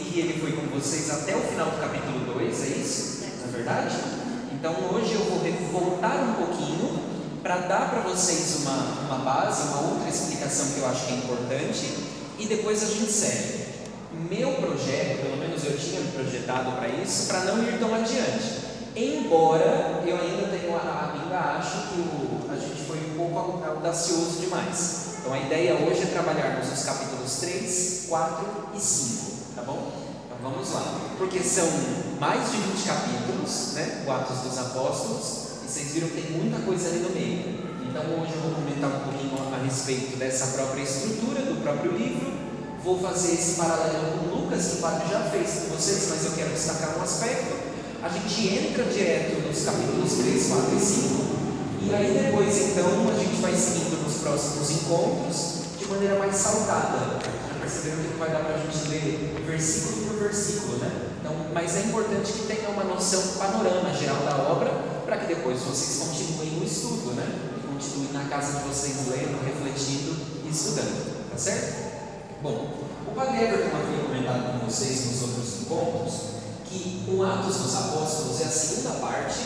Que ele foi com vocês até o final do capítulo 2, é isso? Não é verdade? Então hoje eu vou voltar um pouquinho para dar para vocês uma, uma base, uma outra explicação que eu acho que é importante e depois a gente segue. Meu projeto, pelo menos eu tinha me projetado para isso, para não ir tão adiante. Embora eu ainda tenho, ainda acho que o, a gente foi um pouco audacioso demais. Então a ideia hoje é trabalharmos os capítulos 3, 4 e 5, tá bom? Então vamos lá. Porque são mais de 20 capítulos, né? O Atos dos Apóstolos, e vocês viram que tem muita coisa ali no meio. Então hoje eu vou comentar um pouquinho a respeito dessa própria estrutura do próprio livro. Vou fazer esse paralelo com Lucas, que o padre já fez com vocês, mas eu quero destacar um aspecto. A gente entra direto nos capítulos 3, 4 e 5, e aí depois então a gente vai seguindo nos próximos encontros de maneira mais saudável. Já perceberam que não vai dar para a gente ler versículo por versículo, né? Então, mas é importante que tenha uma noção panorama geral da obra, para que depois vocês continuem o estudo, né? E continuem na casa de vocês lendo, refletindo e estudando, tá certo? Bom, o Padre Everton havia comentado com vocês nos outros encontros que o Atos dos Apóstolos é a segunda parte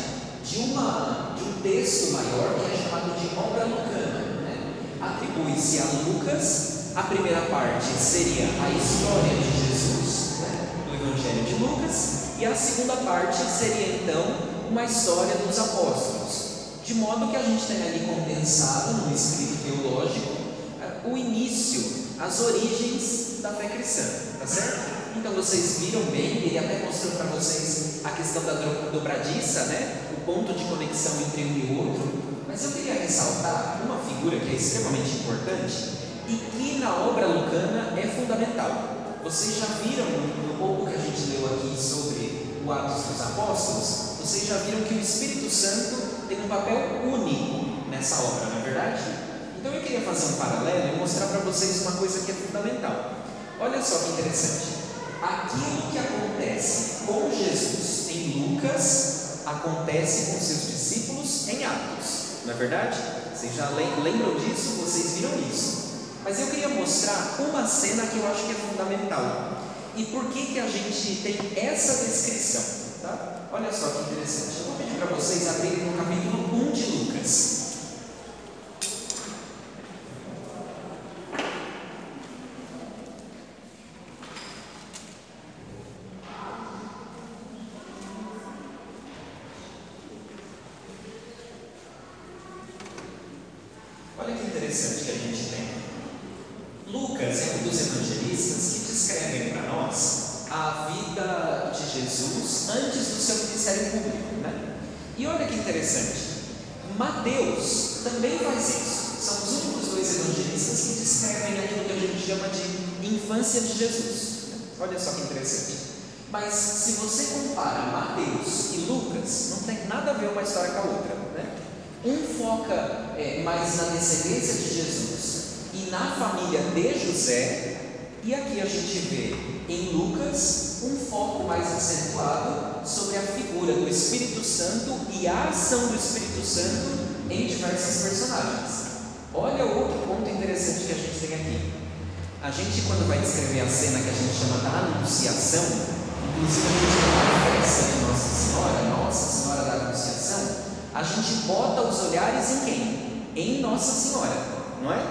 de, uma, de um texto maior que é chamado de obra lucana. Né? Atribui-se a Lucas, a primeira parte seria a história de Jesus, né? do Evangelho de Lucas, e a segunda parte seria então uma história dos apóstolos. De modo que a gente tem ali condensado no escrito teológico o início, as origens da fé cristã, tá certo? Então vocês viram bem, ele até mostrou para vocês a questão da dobradiça, né? O ponto de conexão entre um e outro. Mas eu queria ressaltar uma figura que é extremamente importante e que na obra lucana é fundamental. Vocês já viram no pouco que a gente leu aqui sobre o Atos dos Apóstolos, vocês já viram que o Espírito Santo tem um papel único nessa obra, não é verdade? Então eu queria fazer um paralelo e mostrar para vocês uma coisa que é fundamental. Olha só que interessante. Aquilo que acontece com Jesus em Lucas acontece com seus discípulos em Atos, não é verdade? Vocês já lembram disso? Vocês viram isso? Mas eu queria mostrar uma cena que eu acho que é fundamental. E por que, que a gente tem essa descrição? Tá? Olha só que interessante. Eu vou pedir para vocês abrirem no capítulo 1 de Lucas. Olha que interessante que a gente tem. Lucas é um dos evangelistas que descrevem para nós a vida de Jesus antes do seu ministério público, né? E olha que interessante. Mateus também faz isso. São os únicos dois evangelistas que descrevem aquilo que a gente chama de infância de Jesus. Olha só que interessante. Mas se você compara Mateus e Lucas, não tem nada a ver uma história com a outra, né? Um foca é, mais na descendência de Jesus e na família de José, E aqui a gente vê em Lucas um foco mais acentuado sobre a figura do Espírito Santo e a ação do Espírito Santo em diversos personagens. Olha outro ponto interessante que a gente tem aqui. A gente, quando vai descrever a cena que a gente chama da Anunciação, inclusive a gente tem uma festa de Nossa Senhora, Nossa Senhora da Anunciação, a gente bota os olhares em quem? Em Nossa Senhora, não é?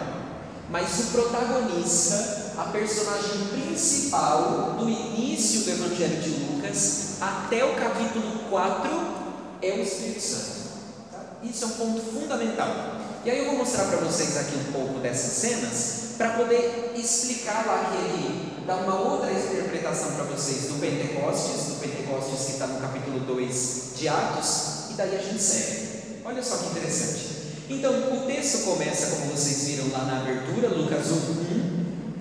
Mas o protagonista, a personagem principal do início do Evangelho de Lucas até o capítulo 4 é o Espírito Santo. Tá? Isso é um ponto fundamental. E aí eu vou mostrar para vocês aqui um pouco dessas cenas para poder explicar lá que ele dá uma outra interpretação para vocês do Pentecostes, do Pentecostes que está no capítulo 2 de Atos, e daí a gente segue. Olha só que interessante. Então, o texto começa, como vocês viram lá na abertura, Lucas 1,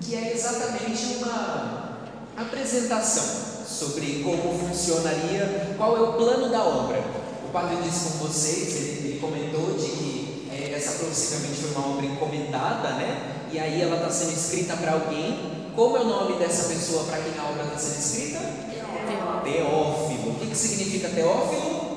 que é exatamente uma apresentação sobre como funcionaria, qual é o plano da obra. O padre disse com vocês, ele, ele comentou de que essa possivelmente foi uma obra encomendada, né? E aí ela está sendo escrita para alguém. Como é o nome dessa pessoa para quem a obra está sendo escrita? Teófilo. Teófilo. O que, que significa Teófilo?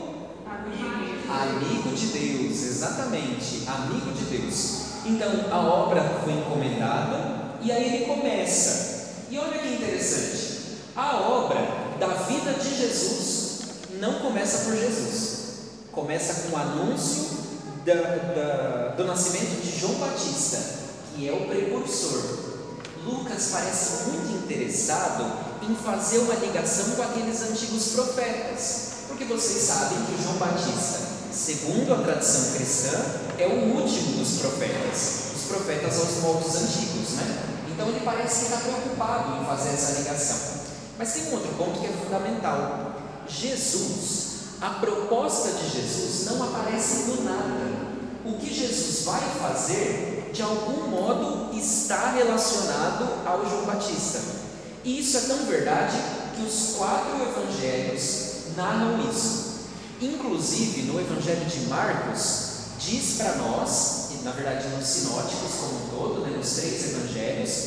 Amigo. Amigo de Deus, exatamente, amigo de Deus. Então a obra foi encomendada e aí ele começa. E olha que interessante, a obra da vida de Jesus não começa por Jesus, começa com o anúncio da, da, do nascimento de João Batista, que é o precursor. Lucas parece muito interessado em fazer uma ligação com aqueles antigos profetas, porque vocês sabem que João Batista, segundo a tradição cristã, é o último dos profetas, os profetas aos moldes antigos, né? Então ele parece está preocupado em fazer essa ligação. Mas tem um outro ponto que é fundamental. Jesus a proposta de Jesus não aparece do nada. O que Jesus vai fazer, de algum modo, está relacionado ao João Batista. E isso é tão verdade que os quatro evangelhos narram isso. Inclusive, no Evangelho de Marcos, diz para nós, na verdade nos sinóticos como um todo, né, nos três evangelhos,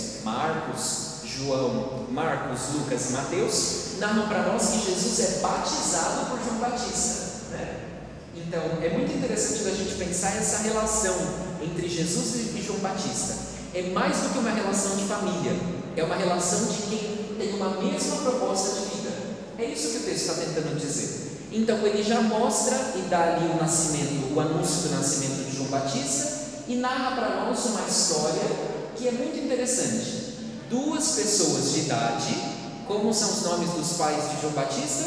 Marcos, João, Marcos, Lucas e Mateus, narram para nós que Jesus é batizado por João Batista. Né? Então, é muito interessante da gente pensar essa relação entre Jesus e João Batista. É mais do que uma relação de família, é uma relação de quem tem uma mesma proposta de vida. É isso que o texto está tentando dizer. Então, ele já mostra e dá ali o nascimento, o anúncio do nascimento de João Batista e narra para nós uma história que é muito interessante. Duas pessoas de idade como são os nomes dos pais de João Batista?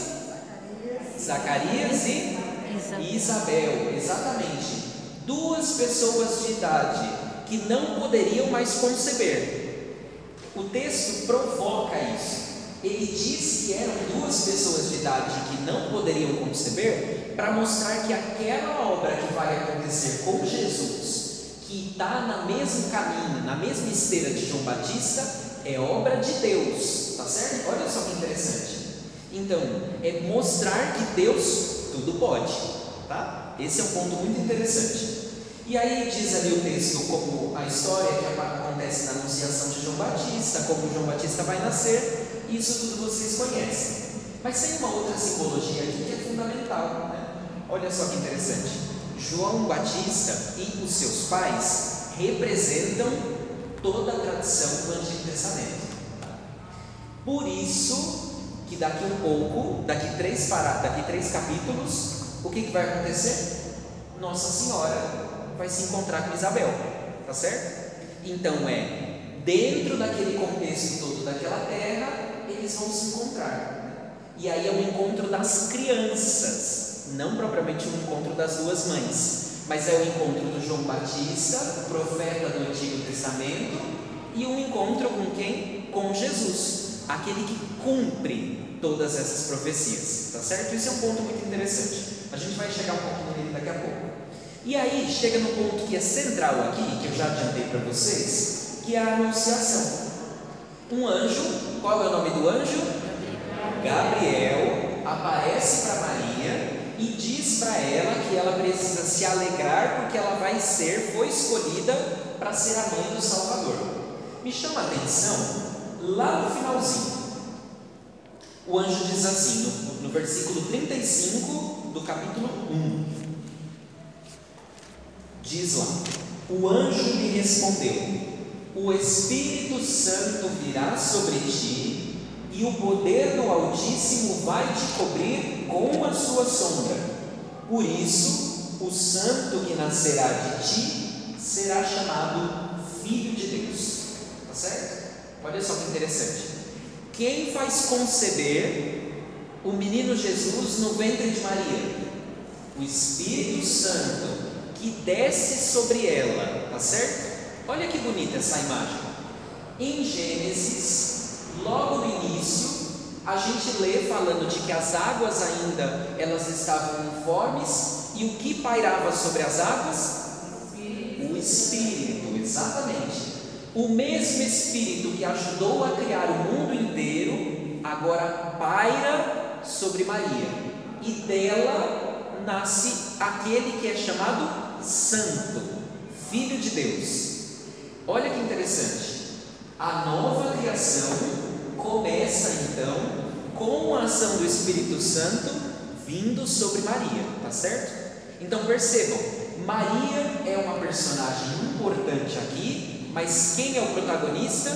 Zacarias e Isabel, exatamente. Duas pessoas de idade que não poderiam mais conceber. O texto provoca isso. Ele diz que eram duas pessoas de idade que não poderiam conceber para mostrar que aquela obra que vai acontecer com Jesus, que está no mesmo caminho, na mesma esteira de João Batista, é obra de Deus, tá certo? Olha só que interessante. Então, é mostrar que Deus tudo pode, tá? Esse é um ponto muito interessante. E aí diz ali o texto como a história que acontece na anunciação de João Batista, como João Batista vai nascer, isso tudo vocês conhecem. Mas tem uma outra simbologia aqui que é fundamental, né? Olha só que interessante. João Batista e os seus pais representam toda a tradição do Antigo Testamento. Por isso que daqui um pouco, daqui três paradas, daqui três capítulos, o que, que vai acontecer? Nossa Senhora vai se encontrar com Isabel, tá certo? Então é dentro daquele contexto todo daquela terra, eles vão se encontrar. E aí é um encontro das crianças, não propriamente um encontro das duas mães mas é o encontro do João Batista, profeta do Antigo Testamento, e um encontro com quem? Com Jesus, aquele que cumpre todas essas profecias, tá certo? Isso é um ponto muito interessante. A gente vai chegar um pouquinho nele daqui a pouco. E aí chega no ponto que é central aqui, que eu já adiantei para vocês, que é a anunciação. Um anjo, qual é o nome do anjo? Gabriel aparece para Maria e diz para ela que ela precisa se alegrar porque ela vai ser, foi escolhida para ser a mãe do Salvador. Me chama a atenção lá no finalzinho, o anjo diz assim, no, no versículo 35 do capítulo 1, diz lá: O anjo lhe respondeu: O Espírito Santo virá sobre ti, e o poder do Altíssimo vai te cobrir com a sua sombra. Por isso, o santo que nascerá de ti será chamado Filho de Deus. Tá certo? Olha só que interessante. Quem faz conceber o menino Jesus no ventre de Maria? O Espírito Santo que desce sobre ela, tá certo? Olha que bonita essa imagem. Em Gênesis, logo no início, a gente lê falando de que as águas ainda elas estavam uniformes e o que pairava sobre as águas? O Espírito, exatamente. O mesmo Espírito que ajudou a criar o mundo inteiro, agora paira sobre Maria, e dela nasce aquele que é chamado Santo, Filho de Deus. Olha que interessante, a nova criação começa então com a ação do Espírito Santo vindo sobre Maria, tá certo? Então percebam, Maria é uma personagem importante aqui mas quem é o protagonista?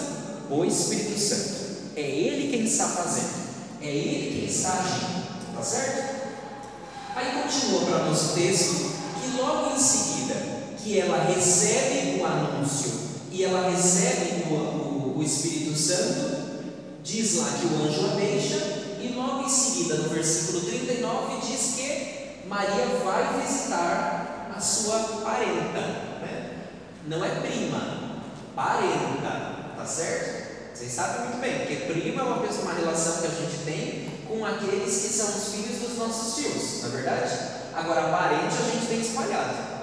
O Espírito Santo. É Ele quem está fazendo, é Ele quem está agindo, tá certo? Aí continua para o nosso texto que logo em seguida que ela recebe o anúncio e ela recebe o, o, Espírito Santo, diz lá que o anjo a deixa, e logo em seguida, no versículo 39, diz que Maria vai visitar a sua parenta, né? não é prima, parenta, tá certo? Vocês sabem muito bem, porque prima é uma, pessoa, uma relação que a gente tem com aqueles que são os filhos dos nossos tios, não é verdade? Agora, parente a gente tem espalhado.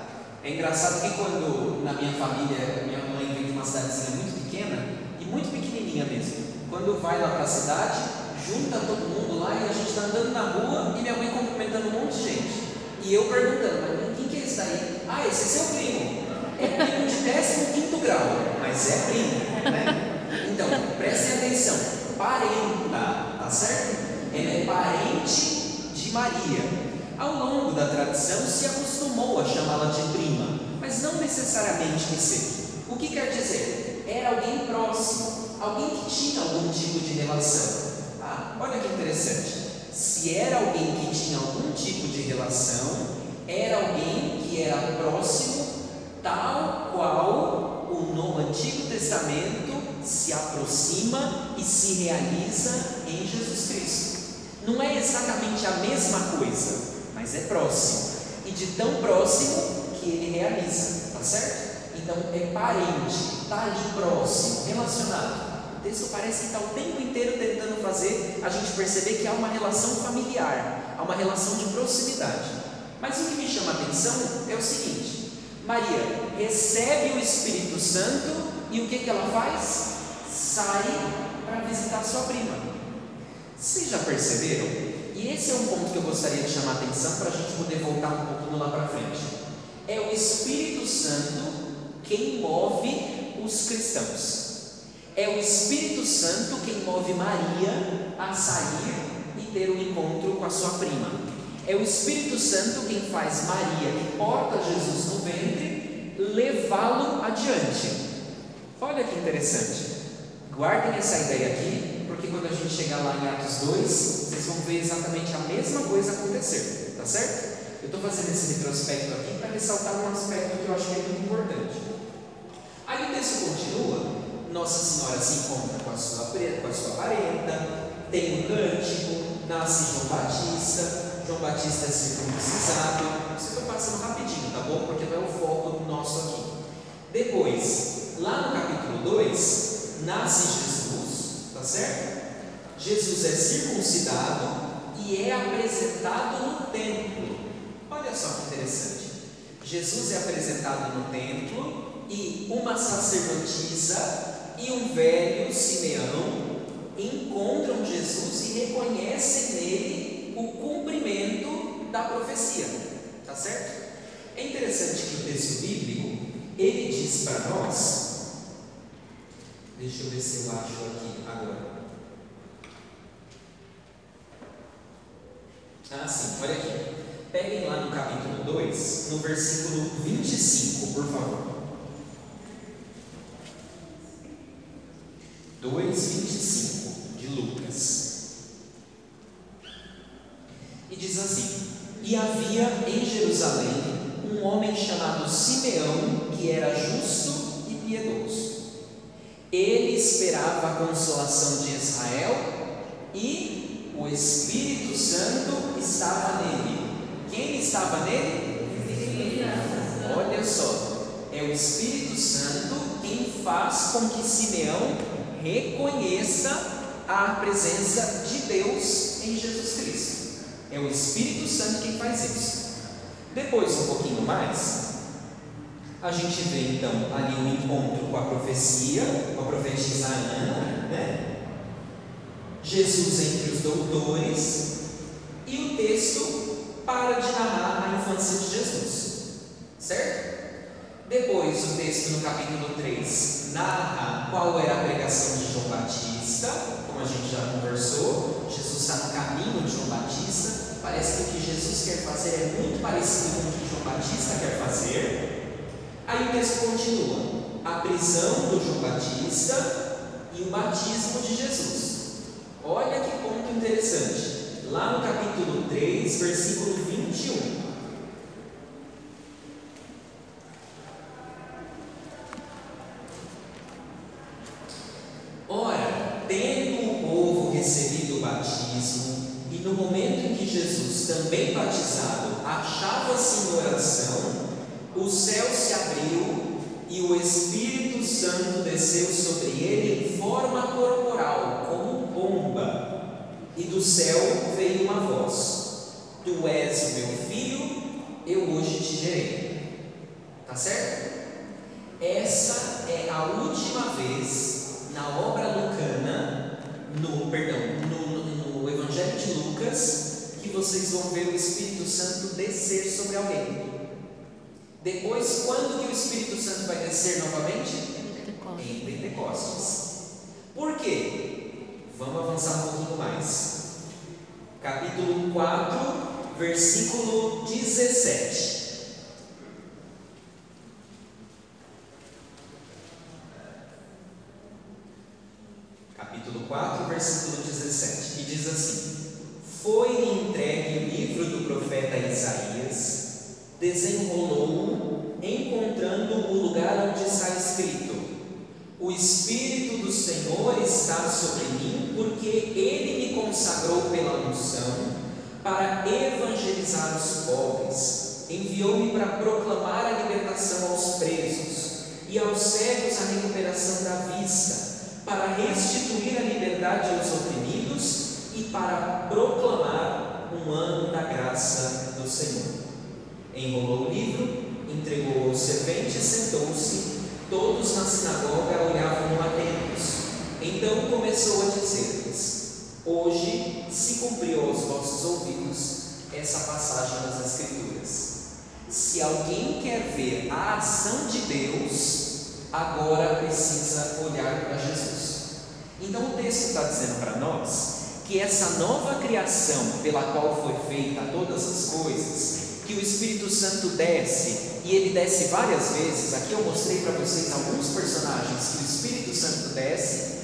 É engraçado que quando na minha família, minha mãe vem de uma cidadezinha muito pequena muito pequenininha mesmo. Quando vai lá para a cidade, junta todo mundo lá e a gente está andando na rua e minha mãe cumprimentando um monte de gente. E eu perguntando, mas quem que é esse daí? Ah, esse é seu primo. É primo de 15 grau, mas é primo, né? Então, prestem atenção, parenta, tá certo? Ela é parente de Maria. Ao longo da tradição se acostumou a chamá-la de prima, mas não necessariamente que seja. O que quer dizer? Era alguém próximo, alguém que tinha algum tipo de relação. Ah, olha que interessante. Se era alguém que tinha algum tipo de relação, era alguém que era próximo, tal qual o no Antigo Testamento se aproxima e se realiza em Jesus Cristo. Não é exatamente a mesma coisa, mas é próximo. E de tão próximo que ele realiza, tá certo? Então é parente, está ali próximo, relacionado. O texto parece que está o tempo inteiro tentando fazer a gente perceber que há uma relação familiar, há uma relação de proximidade. Mas o que me chama a atenção é o seguinte: Maria recebe o Espírito Santo e o que, que ela faz? Sai para visitar sua prima. Vocês já perceberam? E esse é um ponto que eu gostaria de chamar a atenção para a gente poder voltar um pouquinho lá para frente. É o Espírito Santo quem move os cristãos. É o Espírito Santo quem move Maria a sair e ter um encontro com a sua prima. É o Espírito Santo quem faz Maria, que porta Jesus no ventre, levá-lo adiante. Olha que interessante. Guardem essa ideia aqui, porque quando a gente chegar lá em Atos 2, vocês vão ver exatamente a mesma coisa acontecer, tá certo? Eu estou fazendo esse retrospecto aqui para ressaltar um aspecto que eu acho que é muito importante. Aí o texto continua, Nossa Senhora se encontra com a sua, com a sua parenta, tem um cântico, nasce João Batista, João Batista é circuncisado. Isso estou passando rapidinho, tá bom? Porque não é o foco nosso aqui. Depois, lá no capítulo 2, nasce Jesus, tá certo? Jesus é circuncidado e é apresentado no templo. Olha só que interessante. Jesus é apresentado no templo e uma sacerdotisa e um velho Simeão encontram Jesus e reconhecem nele o cumprimento da profecia. Tá certo? É interessante que o texto bíblico ele diz para nós Deixa eu ver se eu acho aqui agora. Ah, sim, olha aqui. Peguem lá no capítulo 2, no versículo 25, por favor. 2,25 de Lucas. E diz assim: E havia em Jerusalém um homem chamado Simeão, que era justo e piedoso. Ele esperava a consolação de Israel e o Espírito Santo estava nele. Quem estava nele? Olha só, é o Espírito Santo quem faz com que Simeão reconheça a presença de Deus em Jesus Cristo. É o Espírito Santo quem faz isso. Depois, um pouquinho mais, a gente vê então ali um encontro com a profecia, com a profetisa Ana, né? Jesus entre os doutores, e o texto para de narrar a infância de Jesus, certo? Depois, o texto no capítulo 3 narra qual era a pregação de João Batista, como a gente já conversou. Jesus está no caminho de João Batista. Parece que o que Jesus quer fazer é muito parecido com o que João Batista quer fazer. Aí o texto continua: a prisão do João Batista e o batismo de Jesus. Olha que ponto interessante. Lá no capítulo 3, versículo 21. Ora, tendo o povo recebido o batismo, e no momento em que Jesus, também batizado, achava-se em oração, o céu se abriu e o Espírito Santo desceu sobre ele em forma corporal, como pomba. E do céu veio uma voz: Tu és o meu filho, eu hoje te gerei. Tá certo? Essa é a última vez na obra lucana, no perdão, no, no, no Evangelho de Lucas, que vocês vão ver o Espírito Santo descer sobre alguém. Depois, quando que o Espírito Santo vai descer novamente? Em Pentecostes. Por quê? Vamos avançar um pouquinho mais. Capítulo 4, versículo 17. Capítulo 4, versículo 17. E diz assim: Foi-lhe entregue o livro do profeta Isaías, desenrolou-o, encontrando o lugar onde está escrito: O Espírito do Senhor está sobre mim, porque ele me consagrou pela unção para evangelizar os pobres, enviou-me para proclamar a libertação aos presos e aos cegos a recuperação da vista, para restituir a liberdade aos oprimidos e para proclamar um ano da graça do Senhor. Enrolou o livro, entregou ao servente e sentou-se. Todos na sinagoga olhavam atentos. Então começou a dizer-lhes: Hoje se cumpriu aos vossos ouvidos essa passagem das Escrituras. Se alguém quer ver a ação de Deus, agora precisa olhar para Jesus. Então o texto está dizendo para nós que essa nova criação pela qual foi feita todas as coisas, que o Espírito Santo desce e ele desce várias vezes. Aqui eu mostrei para vocês alguns personagens que o Espírito Santo desce,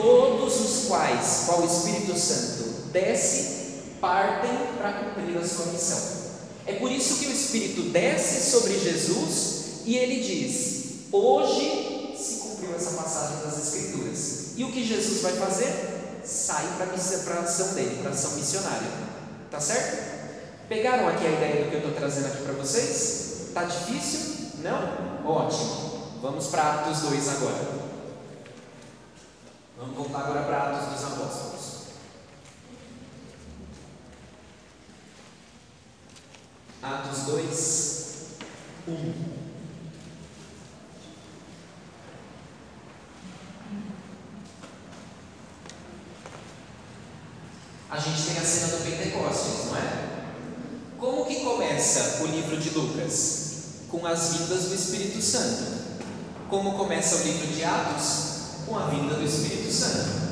todos os quais, qual o Espírito Santo desce, partem para cumprir a sua missão. É por isso que o Espírito desce sobre Jesus e ele diz: Hoje se cumpriu essa passagem das Escrituras. E o que Jesus vai fazer? Sai para a ação dele, para a ação missionária. Tá certo? Pegaram aqui a ideia do que eu estou trazendo aqui para vocês? Tá difícil? Não? Ótimo. Vamos para Atos 2 agora. Vamos voltar agora para Atos dos Apóstolos. Atos 2, 1. A gente tem a cena do Pentecostes, não é? Como que começa o livro de Lucas? Com as vindas do Espírito Santo. Como começa o livro de Atos? Com a vinda do Espírito Santo.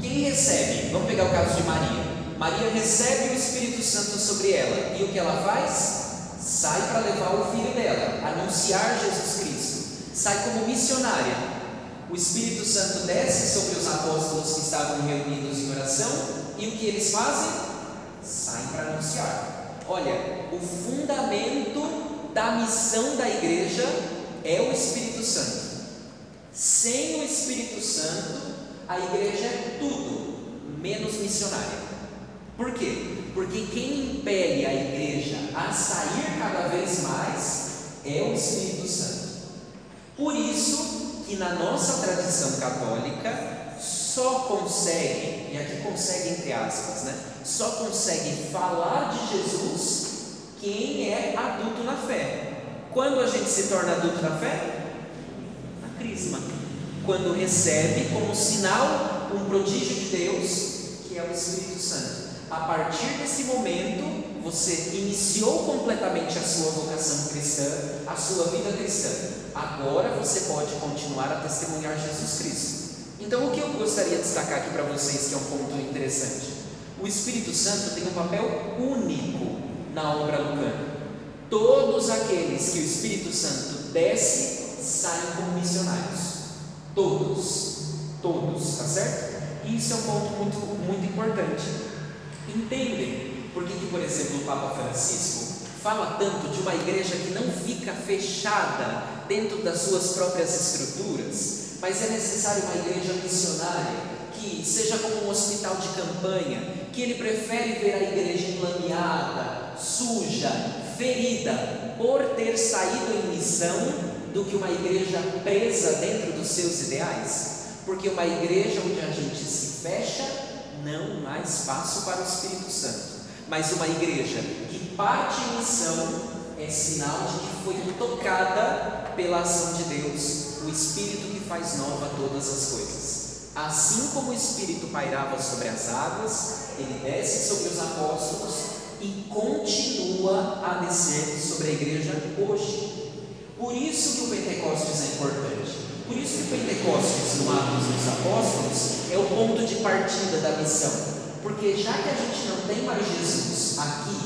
Quem recebe? Vamos pegar o caso de Maria. Maria recebe o Espírito Santo sobre ela e o que ela faz? Sai para levar o filho dela, anunciar Jesus Cristo. Sai como missionária. O Espírito Santo desce sobre os apóstolos que estavam reunidos em oração e o que eles fazem? Saem para anunciar. Olha, o fundamento da missão da igreja é o Espírito Santo. Sem o Espírito Santo, a igreja é tudo menos missionária. Por quê? Porque quem impele a igreja a sair cada vez mais é o Espírito Santo. Por isso que na nossa tradição católica só consegue, e aqui consegue entre aspas, né? Só consegue falar de Jesus quem é adulto na fé. Quando a gente se torna adulto na fé? Crisma. Quando recebe como sinal um prodígio de Deus, que é o Espírito Santo. A partir desse momento, você iniciou completamente a sua vocação cristã, a sua vida cristã. Agora você pode continuar a testemunhar Jesus Cristo. Então, o que eu gostaria de destacar aqui para vocês, que é um ponto interessante? O Espírito Santo tem um papel único na obra lucana. Todos aqueles que o Espírito Santo desce saem como missionários. Todos, todos, tá certo? Isso é um ponto muito, muito importante. Entendem por que, que, por exemplo, o Papa Francisco fala tanto de uma igreja que não fica fechada dentro das suas próprias estruturas, mas é necessário uma igreja missionária que seja como um hospital de campanha, que ele prefere ver a igreja enlameada, suja, ferida, por ter saído em missão, do que uma igreja presa dentro dos seus ideais. Porque uma igreja onde a gente se fecha, não há espaço para o Espírito Santo. Mas uma igreja que parte em missão é sinal de que foi tocada pela ação de Deus, o Espírito que faz nova todas as coisas. Assim como o Espírito pairava sobre as águas, ele desce sobre os apóstolos e continua a descer sobre a igreja hoje. Por isso que o Pentecostes é importante. Por isso que o Pentecostes, no Atos dos Apóstolos, é o ponto de partida da missão. Porque já que a gente não tem mais Jesus aqui,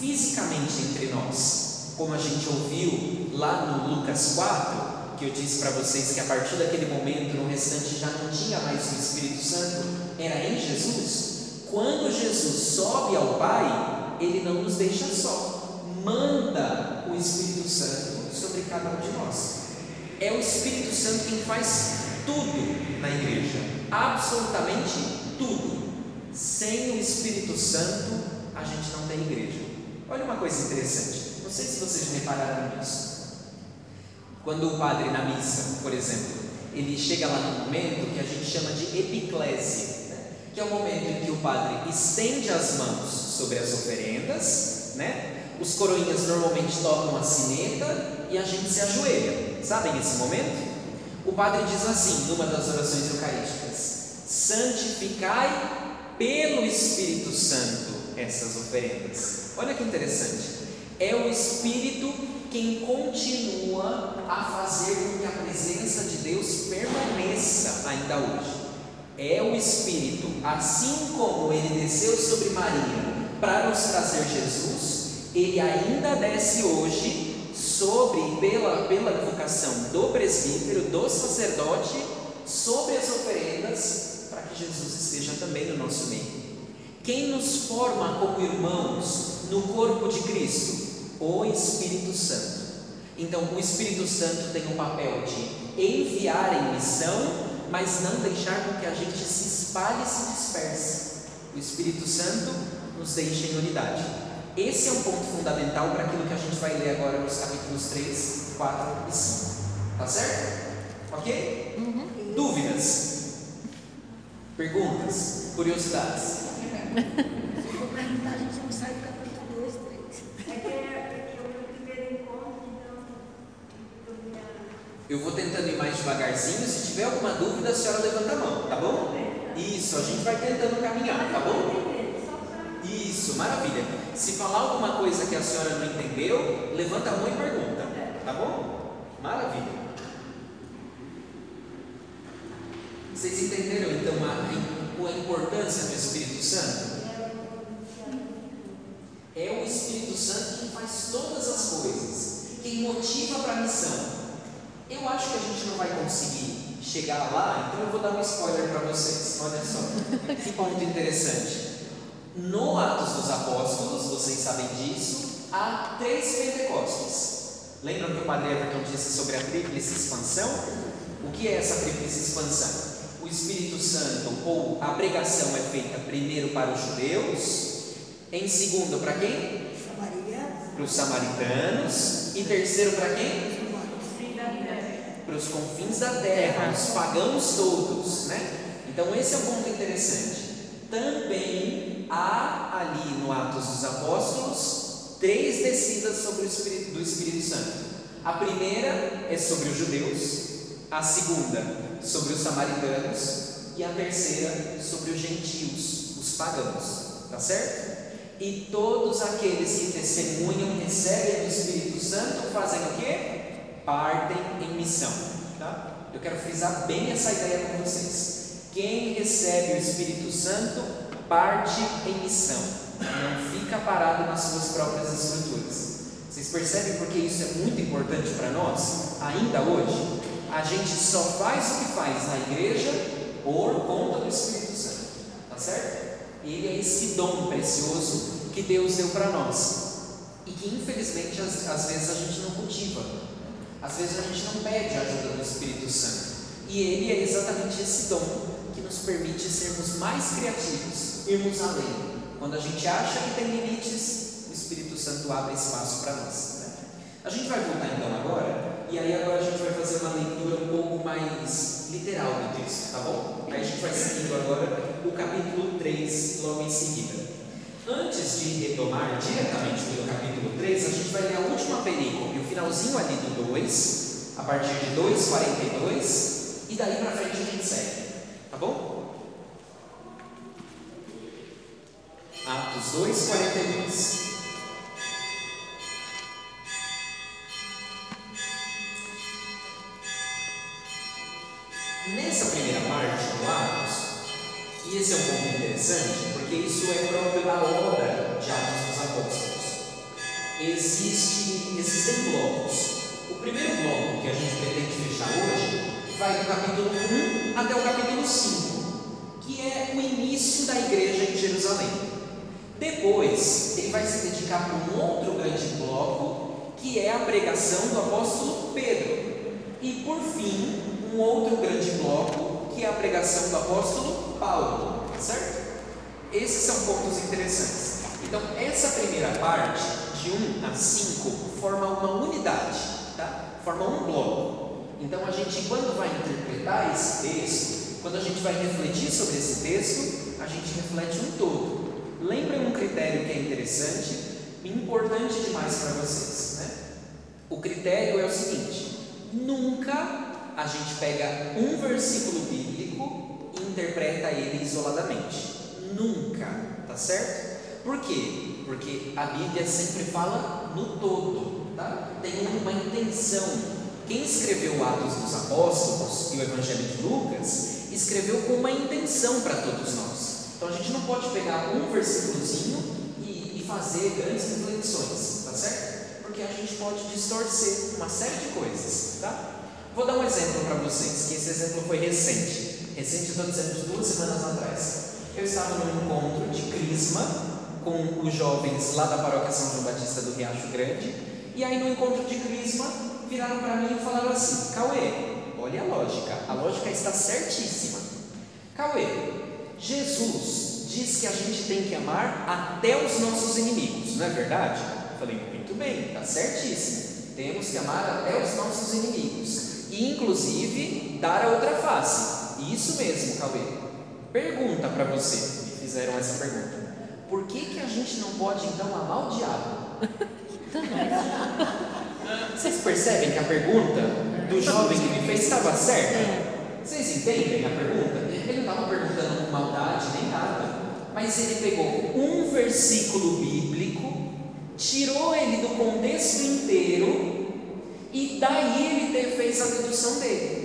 fisicamente entre nós, como a gente ouviu lá no Lucas 4, que eu disse para vocês que a partir daquele momento, no restante já não tinha mais o Espírito Santo, era em Jesus. Quando Jesus sobe ao Pai, ele não nos deixa só, manda o Espírito Santo sobre cada um de nós. É o Espírito Santo quem faz tudo na igreja, absolutamente tudo. Sem o Espírito Santo, a gente não tem igreja. Olha uma coisa interessante, não sei se vocês repararam nisso. Quando o padre na missa, por exemplo, ele chega lá no momento que a gente chama de epiclese, né? que é o momento em que o padre estende as mãos sobre as oferendas, né? Os coroinhas normalmente tocam a sineta e a gente se ajoelha. Sabem esse momento? O padre diz assim, numa das orações eucarísticas: Santificai pelo Espírito Santo essas oferendas. Olha que interessante. É o Espírito quem continua a fazer com que a presença de Deus permaneça ainda hoje. É o Espírito, assim como ele desceu sobre Maria para nos trazer Jesus, ele ainda desce hoje sobre, pela, pela vocação do presbítero, do sacerdote, sobre as oferendas, para que Jesus esteja também no nosso meio. Quem nos forma como irmãos no corpo de Cristo? o Espírito Santo. Então, o Espírito Santo tem o papel de enviar em missão, mas não deixar com que a gente se espalhe e se disperse. O Espírito Santo nos deixa em unidade. Esse é um ponto fundamental para aquilo que a gente vai ler agora nos capítulos 3, 4 e 5. Tá certo? Ok? Uhum. Dúvidas? Perguntas? Curiosidades? A gente não sai do capítulo 2, 3. É que é o meu primeiro encontro, então Eu vou tentando ir mais devagarzinho. Se tiver alguma dúvida, a senhora levanta a mão, tá bom? Isso, a gente vai tentando caminhar, tá bom? Isso, maravilha. Se falar alguma coisa que a senhora não entendeu, levanta a mão e pergunta, tá bom? Maravilha. Vocês entenderam então a, a importância do Espírito Santo? É o Espírito Santo quem faz todas as coisas, quem motiva para a missão. Eu acho que a gente não vai conseguir chegar lá, então eu vou dar um spoiler para vocês. Olha só, que ponto interessante. No Atos dos Apóstolos, vocês sabem disso, há três Pentecostes. Lembram que o Padre Everton disse sobre a tríplice expansão? O que é essa tríplice expansão? O Espírito Santo ou a pregação é feita primeiro para os judeus, em segundo para quem? Para os samaritanos, e terceiro para quem? para os confins da terra, os pagãos todos, né? Então esse é um ponto interessante. Também há ali no Atos dos Apóstolos três descidas sobre o Espírito, do Espírito Santo. A primeira é sobre os judeus, a segunda sobre os samaritanos e a terceira sobre os gentios, os pagãos, tá certo? E todos aqueles que testemunham, recebem o Espírito Santo, fazem o quê? partem em missão. Tá? Eu quero frisar bem essa ideia com vocês. Quem recebe o Espírito Santo parte em missão, não fica parado nas suas próprias estruturas. Vocês percebem porque isso é muito importante para nós? Ainda hoje, a gente só faz o que faz na igreja por conta do Espírito Santo, tá certo? Ele é esse dom precioso que Deus deu para nós e que infelizmente às, às vezes a gente não cultiva. Às vezes a gente não pede a ajuda do Espírito Santo. E ele é exatamente esse dom que nos permite sermos mais criativos, irmos além. Quando a gente acha que tem limites, o Espírito Santo abre espaço para nós. Né? A gente vai voltar então agora, e aí agora a gente vai fazer uma leitura um pouco mais literal do texto, tá bom? Aí a gente vai seguindo agora o capítulo 3 logo em seguida. Antes de retomar diretamente pelo capítulo 3, a gente vai ler a última perícope, o finalzinho ali do 2, a partir de 2,42, e daí para frente a gente segue, tá bom? Atos 2,42. Nessa primeira parte do Atos, e esse é um ponto interessante, porque isso é próprio da obra de Atos dos Apóstolos. Existe, existem blocos. O primeiro bloco que a gente pretende fechar hoje vai do capítulo 1 até o capítulo 5, que é o início da igreja em Jerusalém. Depois, ele vai se dedicar para um outro grande bloco, que é a pregação do apóstolo Pedro. E por fim, um outro grande bloco, que é a pregação do apóstolo Paulo, certo? Esses são pontos interessantes. Então, essa primeira parte, de 1 a 5, forma uma unidade, tá? forma um bloco. Então, a gente, quando vai interpretar esse texto, quando a gente vai refletir sobre esse texto, a gente reflete um todo. Lembrem um critério que é interessante e importante demais para vocês. Né? O critério é o seguinte: nunca a gente pega um versículo bíblico e interpreta ele isoladamente. Nunca, tá certo? Por quê? Porque a Bíblia sempre fala no todo, tá? Tem uma intenção. Quem escreveu Atos dos Apóstolos e o Evangelho de Lucas escreveu com uma intenção para todos nós. Então a gente não pode pegar um versículozinho e, e fazer grandes reflexões, tá certo? Porque a gente pode distorcer uma série de coisas, tá? Vou dar um exemplo para vocês, que esse exemplo foi recente. Recente, estou dizendo, duas semanas atrás. Eu estava num encontro de Crisma com os jovens lá da paróquia São João Batista do Riacho Grande. E aí, no encontro de Crisma, viraram para mim e falaram assim: Cauê, olha a lógica, a lógica está certíssima. Cauê, Jesus diz que a gente tem que amar até os nossos inimigos, não é verdade? Eu falei, muito bem, está certíssimo. Temos que amar até os nossos inimigos. E, inclusive, dar a outra face. Isso mesmo, Cauê. Pergunta para você, me fizeram essa pergunta. Por que, que a gente não pode então amar o diabo? Vocês percebem que a pergunta do jovem que me fez estava certa? Vocês entendem a pergunta? Ele não estava perguntando maldade nem nada, mas ele pegou um versículo bíblico, tirou ele do contexto inteiro e daí ele fez a dedução dele.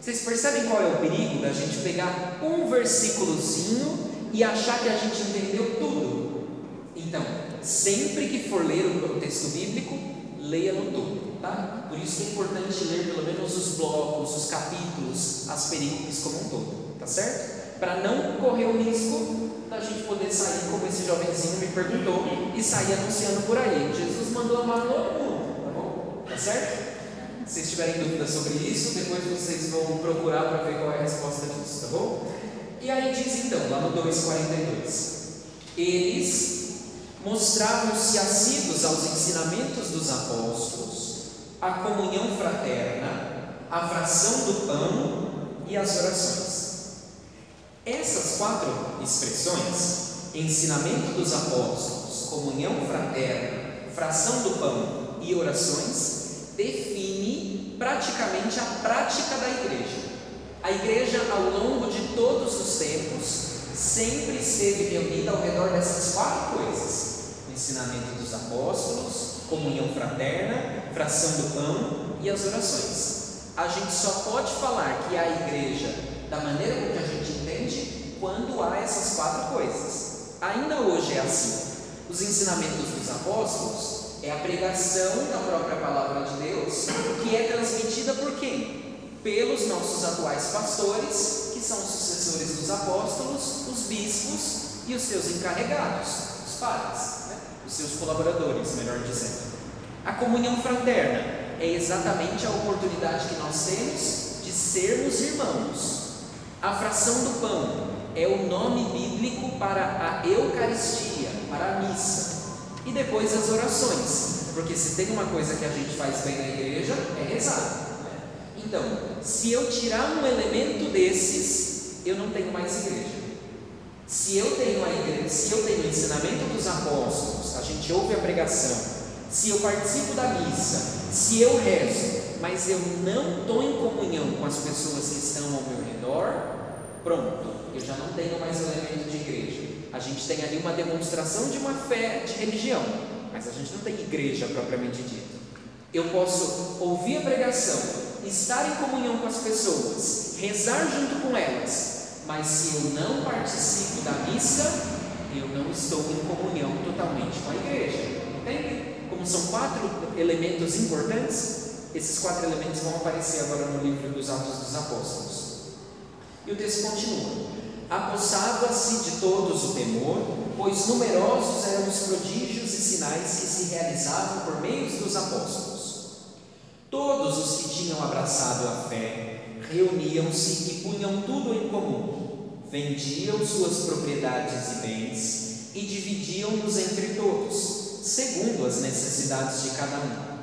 Vocês percebem qual é o perigo da gente pegar um versículozinho e achar que a gente entendeu tudo? Então, sempre que for ler o texto bíblico, leia no todo, tá? Por isso é importante ler pelo menos os blocos, os capítulos, as perícopes como um todo, tá certo? Para não correr o risco da gente poder sair, como esse jovenzinho me perguntou, e sair anunciando por aí. Jesus mandou amar todo mundo, tá bom? Tá certo? Se vocês tiverem dúvidas sobre isso, depois vocês vão procurar para ver qual é a resposta disso, tá bom? E aí diz então, lá no 2,42: Eles mostravam-se assíduos aos ensinamentos dos apóstolos, à comunhão fraterna, à fração do pão e às orações. Essas quatro expressões, ensinamento dos apóstolos, comunhão fraterna, fração do pão e orações, define praticamente a prática da igreja. A igreja, ao longo de todos os tempos, sempre esteve reunida ao redor dessas quatro coisas: ensinamento dos apóstolos, comunhão fraterna, fração do pão e as orações. A gente só pode falar que a igreja, da maneira como a gente essas quatro coisas. Ainda hoje é assim. Os ensinamentos dos apóstolos é a pregação da própria palavra de Deus, que é transmitida por quem? Pelos nossos atuais pastores, que são os sucessores dos apóstolos, os bispos e os seus encarregados, os padres, né? os seus colaboradores, melhor dizendo. A comunhão fraterna é exatamente a oportunidade que nós temos de sermos irmãos. A fração do pão é o nome bíblico para a Eucaristia, para a missa. E depois as orações, porque se tem uma coisa que a gente faz bem na igreja é rezar. Né? Então, se eu tirar um elemento desses, eu não tenho mais igreja. Se eu tenho a igreja, se eu tenho o ensinamento dos apóstolos, a gente ouve a pregação, se eu participo da missa, se eu rezo, mas eu não estou em comunhão com as pessoas que estão ao meu redor, pronto, eu já não tenho mais elemento de igreja. A gente tem ali uma demonstração de uma fé de religião, mas a gente não tem igreja propriamente dita. Eu posso ouvir a pregação, estar em comunhão com as pessoas, rezar junto com elas, mas se eu não participo da missa, eu não estou em comunhão totalmente com a igreja. Entende? Como são quatro elementos importantes, esses quatro elementos vão aparecer agora no livro dos Atos dos Apóstolos. E o texto continua: Apossava-se de todos o temor, pois numerosos eram os prodígios e sinais que se realizavam por meio dos apóstolos. Todos os que tinham abraçado a fé reuniam-se e punham tudo em comum, vendiam suas propriedades e bens e dividiam-nos entre todos, segundo as necessidades de cada um.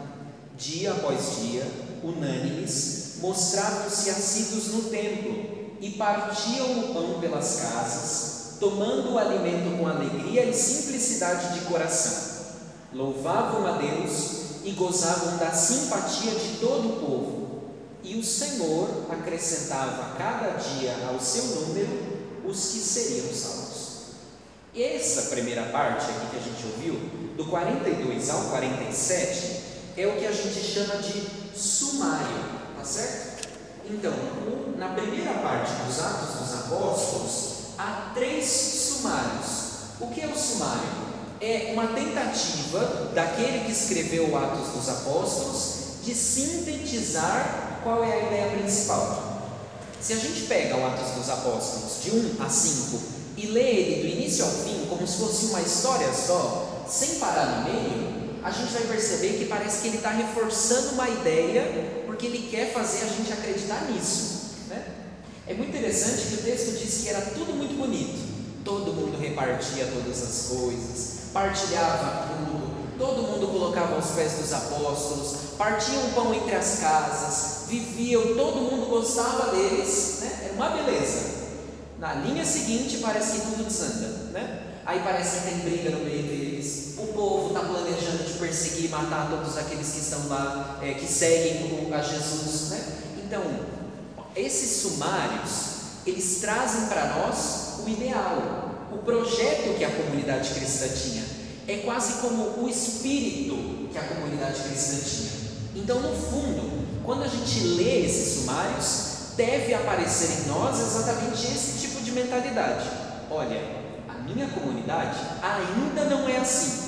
Dia após dia, unânimes, mostravam-se assíduos no templo e partiam o pão pelas casas, tomando o alimento com alegria e simplicidade de coração. Louvavam a Deus e gozavam da simpatia de todo o povo. E o Senhor acrescentava cada dia ao seu número os que seriam salvos. Essa primeira parte aqui que a gente ouviu, do 42 ao 47, é o que a gente chama de sumário, tá certo? Então, na primeira parte dos Atos dos Apóstolos, há três sumários. O que é o sumário? É uma tentativa daquele que escreveu Atos dos Apóstolos de sintetizar qual é a ideia principal. Se a gente pega o Atos dos Apóstolos de 1 a 5 e lê ele do início ao fim, como se fosse uma história só, sem parar no meio, a gente vai perceber que parece que ele está reforçando uma ideia, porque ele quer fazer a gente acreditar nisso. Né? É muito interessante que o texto diz que era tudo muito bonito, todo mundo repartia todas as coisas, partilhava tudo, todo mundo colocava aos pés dos apóstolos, partiam o pão entre as casas, viviam, todo mundo gostava deles, né? era uma beleza. Na linha seguinte parece que tudo desanda, né? Aí parece que tem briga no meio deles. O povo está planejando perseguir e matar todos aqueles que estão lá, é, que seguem a Jesus, né? Então, esses sumários, eles trazem para nós o ideal, o projeto que a comunidade cristã tinha. É quase como o espírito que a comunidade cristã tinha. Então, no fundo, quando a gente lê esses sumários, deve aparecer em nós exatamente esse tipo de mentalidade. Olha, a minha comunidade ainda não é assim,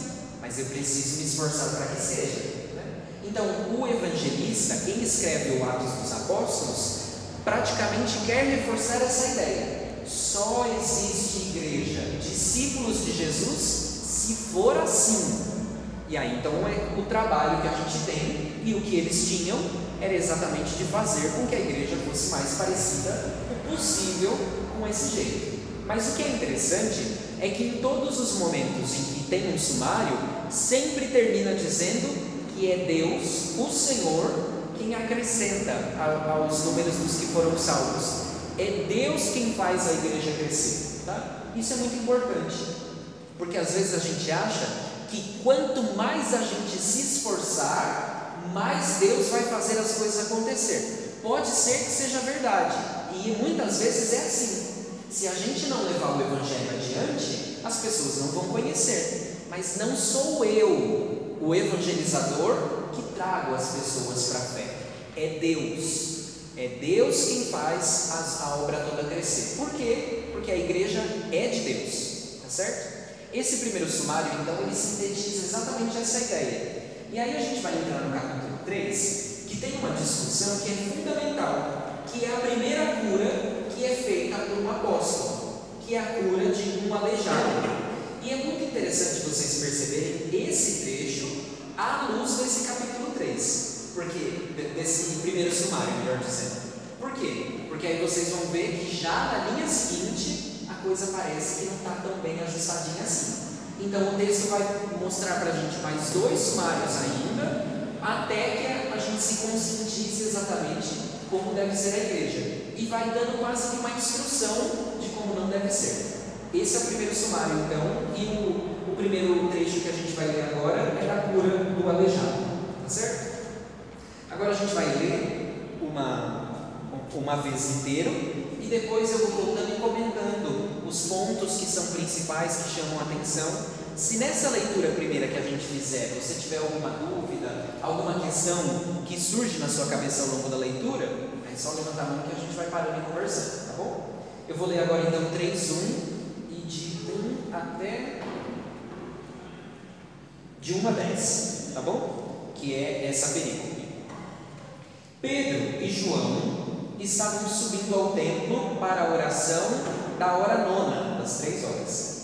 mas eu preciso me esforçar para que seja. né? Então, o evangelista, quem escreve o Atos dos Apóstolos, praticamente quer reforçar essa ideia. Só existe igreja, discípulos de Jesus, se for assim. E aí então é o trabalho que a gente tem e o que eles tinham era exatamente de fazer com que a igreja fosse mais parecida o possível com esse jeito. Mas o que é interessante é que em todos os momentos em que tem um sumário, sempre termina dizendo que é Deus, o Senhor, quem acrescenta aos números dos que foram salvos. É Deus quem faz a igreja crescer. Tá? Isso é muito importante, porque às vezes a gente acha que quanto mais a gente se esforçar, mais Deus vai fazer as coisas acontecer. Pode ser que seja verdade, e muitas vezes é assim. Se a gente não levar o Evangelho adiante, as pessoas não vão conhecer. Mas não sou eu, o evangelizador, que trago as pessoas para a fé. É Deus. É Deus quem faz a, a obra toda crescer. Por quê? Porque a igreja é de Deus. Tá certo? Esse primeiro sumário, então, ele sintetiza exatamente essa ideia. E aí a gente vai entrar no capítulo 3, que tem uma discussão que é fundamental, que é a primeira cura que é feita por um apóstolo, que é a cura de um aleijado. E é muito interessante vocês perceberem esse trecho à luz desse capítulo 3, porque desse primeiro sumário, melhor dizendo. Por quê? Porque aí vocês vão ver que já na linha seguinte a coisa parece que não está tão bem ajustadinha assim. Então o texto vai mostrar para a gente mais dois sumários ainda, até que a gente se conscientize exatamente como deve ser a igreja. E vai dando quase que uma instrução de como não deve ser. Esse é o primeiro sumário, então, e o, o primeiro trecho que a gente vai ler agora é da cura do aleijado. Tá certo? Agora a gente vai ler uma, uma vez inteiro e depois eu vou voltando e comentando os pontos que são principais, que chamam a atenção. Se nessa leitura primeira que a gente fizer você tiver alguma dúvida, alguma questão que surge na sua cabeça ao longo da leitura, é só levantar a mão que a gente vai parando e conversando, tá bom? Eu vou ler agora então 3.1 e de 1 até de 1 a 10, tá bom? Que é essa perícope. Pedro e João estavam subindo ao templo para a oração da hora nona, das três horas.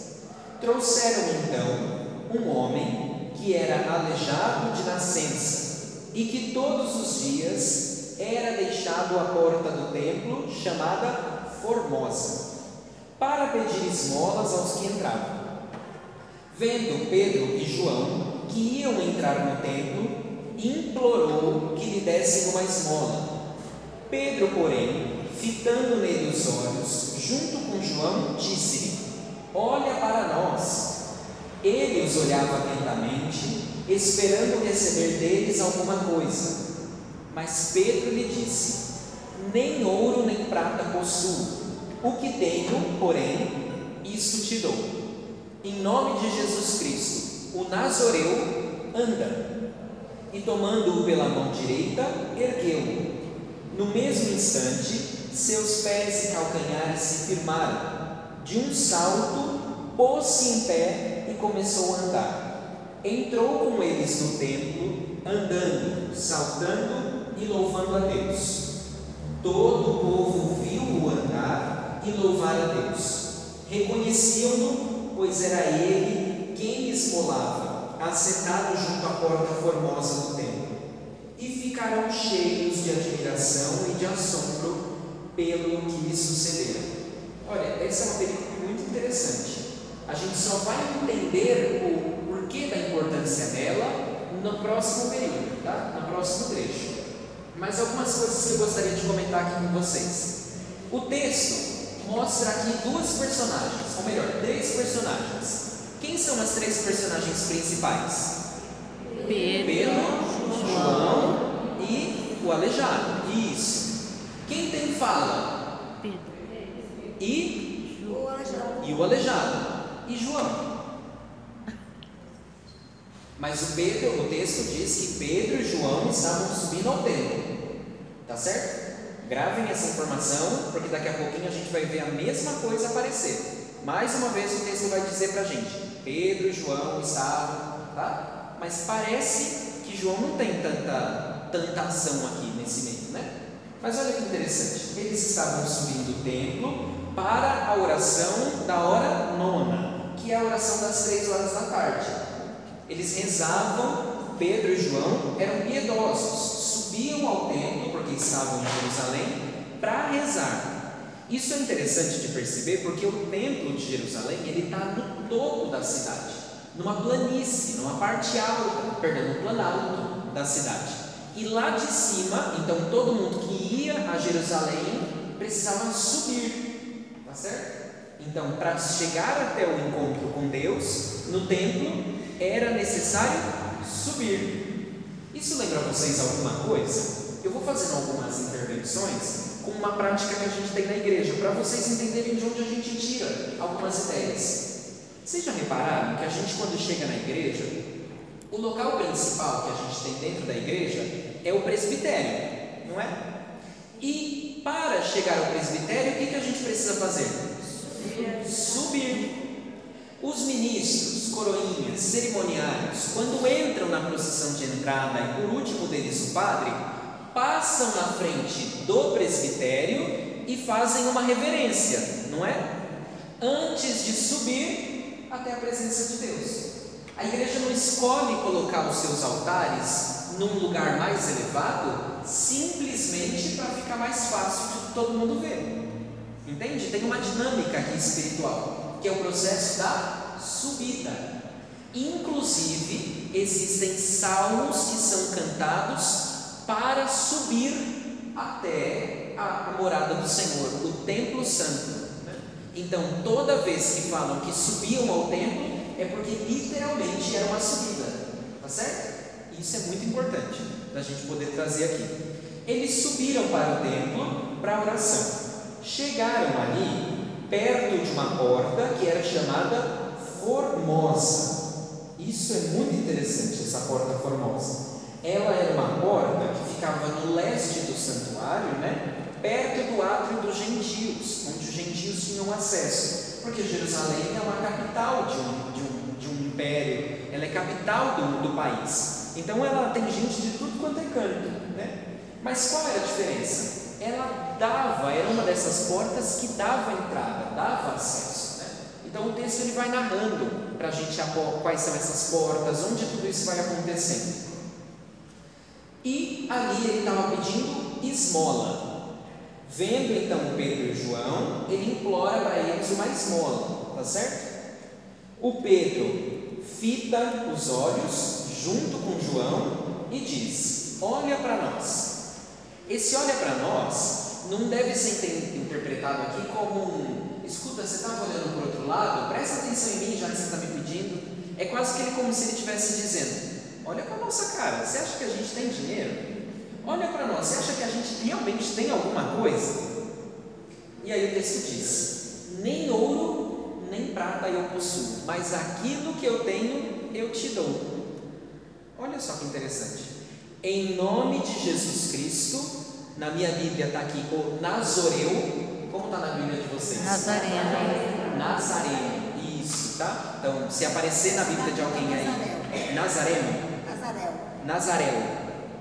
Trouxeram então um homem que era aleijado de nascença e que todos os dias era deixado à porta do templo, chamada Formosa, para pedir esmolas aos que entravam. Vendo Pedro e João que iam entrar no templo, implorou que lhe dessem uma esmola. Pedro, porém, fitando nele os olhos, junto com João, disse-lhe: Olha para nós. Ele os olhava atentamente, esperando receber deles alguma coisa. Mas Pedro lhe disse: Nem ouro nem prata possuo. O que tenho, porém, isto te dou. Em nome de Jesus Cristo, o Nazoreu, anda. E tomando-o pela mão direita, ergueu-o. No mesmo instante, seus pés e calcanhares se firmaram. De um salto, pôs-se em pé e começou a andar. Entrou com eles no templo, andando, saltando e louvando a Deus. Todo o povo viu-o andar e louvar a Deus. Reconheciam-no, pois era ele quem esmolava, assentado junto à porta formosa do templo. E ficaram cheios de admiração e de assombro pelo que lhe sucedera. Olha, essa é uma película muito interessante. A gente só vai entender o porquê da importância dela no próximo período, tá? no próximo trecho. Mas algumas coisas que eu gostaria de comentar aqui com vocês. O texto mostra aqui duas personagens, ou melhor, três personagens. Quem são as três personagens principais? Pedro, Pedro, João e o aleijado. Isso. Quem tem fala? Pedro. E, O aleijado. e o aleijado. E João. Mas o Pedro, o texto diz que Pedro e João estavam subindo ao templo. Tá certo? Gravem essa informação, porque daqui a pouquinho a gente vai ver a mesma coisa aparecer. Mais uma vez o texto vai dizer para a gente: Pedro e João estavam, tá? Mas parece que João não tem tanta, tanta ação aqui nesse meio, né? Mas olha que interessante: eles estavam subindo o templo para a oração da hora nona, que é a oração das três horas da tarde. Eles rezavam, Pedro e João eram piedosos, subiam ao estavam em Jerusalém, para rezar. Isso é interessante de perceber porque o templo de Jerusalém ele está no topo da cidade, numa planície, numa parte alta, perdão, no planalto da cidade. E lá de cima, então todo mundo que ia a Jerusalém precisava subir, tá certo? Então, para chegar até o encontro com Deus no templo, era necessário subir. Isso lembra vocês alguma coisa? Eu vou fazendo algumas intervenções com uma prática que a gente tem na igreja, para vocês entenderem de onde a gente tira algumas ideias. Vocês já repararam que a gente, quando chega na igreja, o local principal que a gente tem dentro da igreja é o presbitério, não é? E para chegar ao presbitério, o que, que a gente precisa fazer? Subir. Os ministros, coroinhas, cerimoniários, quando entram na procissão de entrada e por último deles o padre, passam na frente do presbitério e fazem uma reverência, não é? Antes de subir até a presença de Deus. A igreja não escolhe colocar os seus altares num lugar mais elevado simplesmente para ficar mais fácil de todo mundo ver. Entende? Tem uma dinâmica aqui espiritual, que é o processo da subida. Inclusive, existem salmos que são cantados para subir até a morada do Senhor, o templo santo. Então, toda vez que falam que subiam ao templo, é porque literalmente era uma subida, tá certo? Isso é muito importante da gente poder trazer aqui. Eles subiram para o templo para a oração. Chegaram ali perto de uma porta que era chamada Formosa. Isso é muito interessante, essa porta formosa. Ela era uma porta que ficava no leste do santuário, né? perto do átrio dos gentios, onde os gentios tinham acesso, porque Jerusalém é uma capital de um, de um, de um império, ela é capital do, do país. Então ela tem gente de tudo quanto é canto. Né? Mas qual era a diferença? Ela dava, era uma dessas portas que dava entrada, dava acesso. Né? Então o texto ele vai narrando para a gente quais são essas portas, onde tudo isso vai acontecendo. E ali ele estava pedindo esmola. Vendo então Pedro e João, ele implora para eles uma esmola, tá certo? O Pedro fita os olhos junto com João e diz: Olha para nós. Esse olha para nós não deve ser interpretado aqui como um: escuta, você estava olhando para o outro lado, presta atenção em mim já que você está me pedindo. É quase que ele como se ele estivesse dizendo: Olha para a nossa cara, você acha que a gente tem dinheiro? Olha para nós, você acha que a gente realmente tem alguma coisa? E aí o texto diz: Nem ouro, nem prata eu possuo, mas aquilo que eu tenho eu te dou. Olha só que interessante. Em nome de Jesus Cristo, na minha Bíblia está aqui o Nazoreu. Como está na Bíblia de vocês? Nazareno. Nazareno, isso, tá? Então, se aparecer na Bíblia de alguém aí, Nazareno. Nazarel.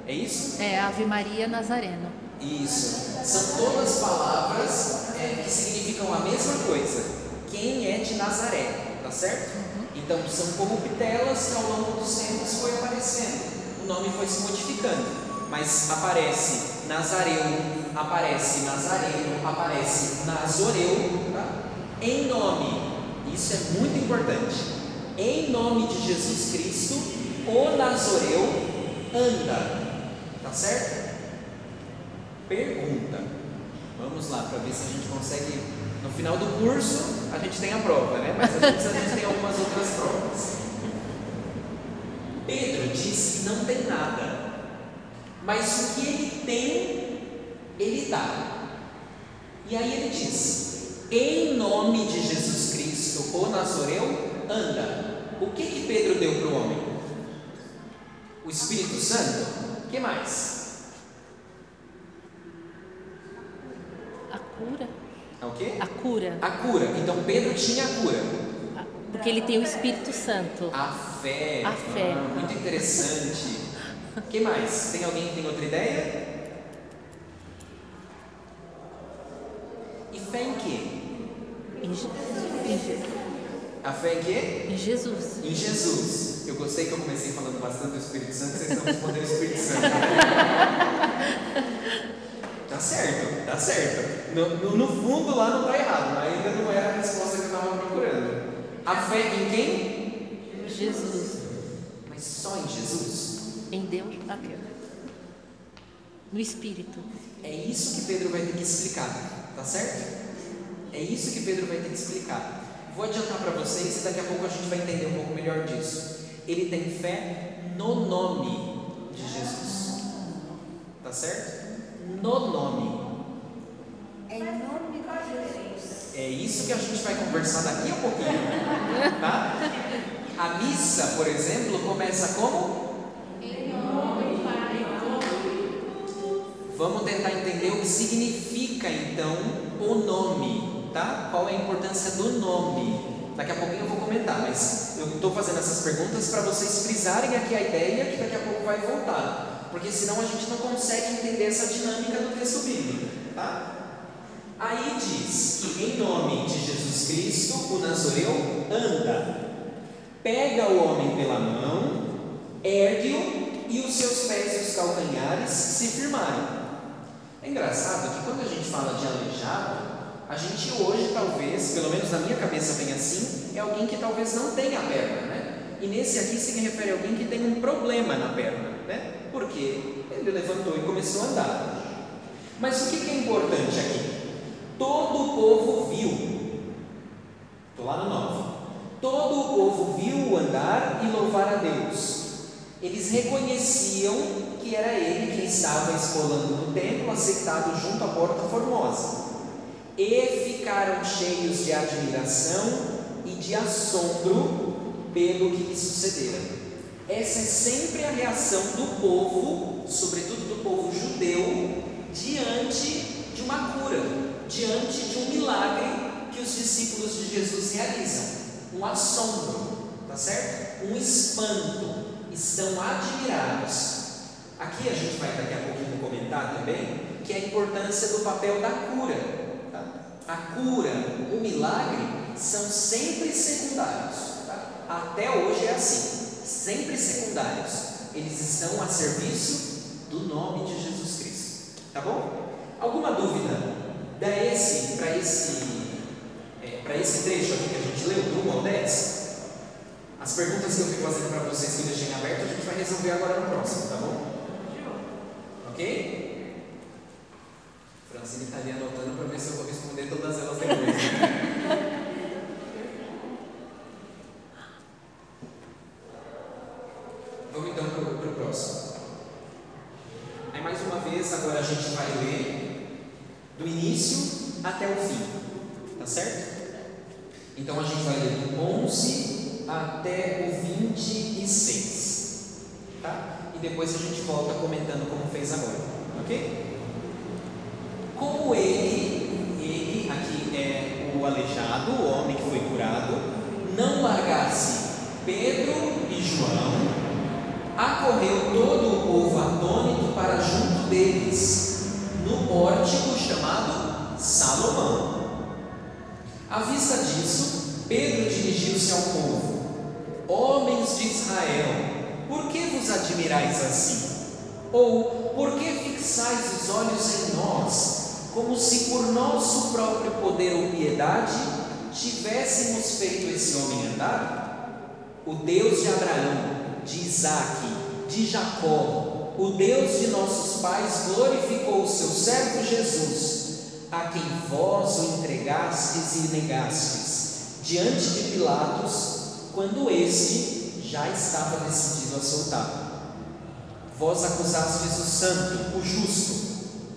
É isso? É Ave Maria Nazareno. Isso. São todas palavras é, que significam a mesma coisa. Quem é de Nazaré, tá certo? Então são como pitelas que ao longo dos tempos foi aparecendo. O nome foi se modificando, mas aparece Nazareu, aparece Nazareno, aparece Nazoreu, tá? Em nome. Isso é muito importante. Em nome de Jesus Cristo, o Nazoreu anda. Tá certo? Pergunta. Vamos lá para ver se a gente consegue. No final do curso, a gente tem a prova, né? Mas a gente, tem algumas outras provas. Pedro diz que não tem nada, mas o que ele tem, ele dá. E aí ele diz: em nome de Jesus Cristo, o Nazoreu anda. O que que Pedro deu para o homem? O Espírito Santo? O que mais? cura. A cura. Então Pedro tinha a cura. Porque ele tem o Espírito Santo. A fé. A fé. Ah, muito interessante. O que mais? Tem alguém que tem outra ideia? E fé em quê? Em, Je- em Je- A fé em quê? em Jesus. Em Jesus. Eu gostei que eu comecei falando bastante do Espírito Santo, vocês estão respondendo o Espírito Santo. tá certo, tá certo. No, no- no fundo lá não está errado, mas ainda não era a resposta que eu estava procurando. A fé em quem? Jesus. Mas só em Jesus? Em Deus, aqui. No Espírito. É isso que Pedro vai ter que explicar, tá certo? É isso que Pedro vai ter que explicar. Vou adiantar para vocês e daqui a pouco a gente vai entender um pouco melhor disso. Ele tem fé no nome de Jesus, tá certo? No nome. Em nome de Jesus. É isso que a gente vai conversar daqui a pouquinho, tá? A missa, por exemplo, começa como? Vamos tentar entender o que significa então o nome, tá? Qual é a importância do nome? Daqui a pouquinho eu vou comentar, mas eu estou fazendo essas perguntas para vocês frisarem aqui a ideia que daqui a pouco vai voltar, porque senão a gente não consegue entender essa dinâmica do texto bíblico, tá? Aí diz que em nome de Jesus Cristo, o Nazoreu anda, pega o homem pela mão, ergue-o e os seus pés e os calcanhares se firmarem. É engraçado que quando a gente fala de aleijado, a gente hoje talvez, pelo menos na minha cabeça vem assim, é alguém que talvez não tenha perna, né? E nesse aqui se refere a alguém que tem um problema na perna, né? Porque ele levantou e começou a andar. Mas o que é importante aqui? Todo o povo viu. Estou lá no 9. Todo o povo viu andar e louvar a Deus. Eles reconheciam que era ele quem estava escolando no templo, assentado junto à porta formosa. E ficaram cheios de admiração e de assombro pelo que lhe sucedera. Essa é sempre a reação do povo, sobretudo do povo judeu, diante de uma cura, diante de um milagre que os discípulos de Jesus realizam. Um assombro, tá certo? Um espanto. Estão admirados. Aqui a gente vai daqui a pouquinho comentar também que é a importância do papel da cura. A cura, o milagre são sempre secundários. tá? Até hoje é assim, sempre secundários. Eles estão a serviço do nome de Jesus Cristo. Tá bom? Alguma dúvida da esse para esse é, para esse trecho aqui que a gente leu, do 1 ao 10? As perguntas que eu fui fazendo para vocês que eu deixei em aberto, a gente vai resolver agora no próximo, tá bom? Ok? Francine está ali anotando para ver se eu vou responder todas elas depois. Vamos então para o próximo. Aí mais uma vez, agora a gente vai ler do início até o fim, tá certo? Então a gente vai ler do 11 até o 26, tá? E depois a gente volta comentando como fez agora, ok? Como ele, ele aqui é o aleijado, o homem que foi curado, não largasse Pedro e João, acorreu todo o povo atônito para junto deles, no pórtico chamado Salomão. À vista disso, Pedro dirigiu-se ao povo: Homens de Israel, por que vos admirais assim? Ou por que fixais os olhos em nós, como se por nosso próprio poder ou piedade tivéssemos feito esse homem andar? O Deus de Abraão, de Isaque, de Jacó, o Deus de nossos pais glorificou o seu servo Jesus, a quem vós o entregastes e negastes, diante de Pilatos, quando este já estava decidido a soltar. Vós acusastes o santo, o justo,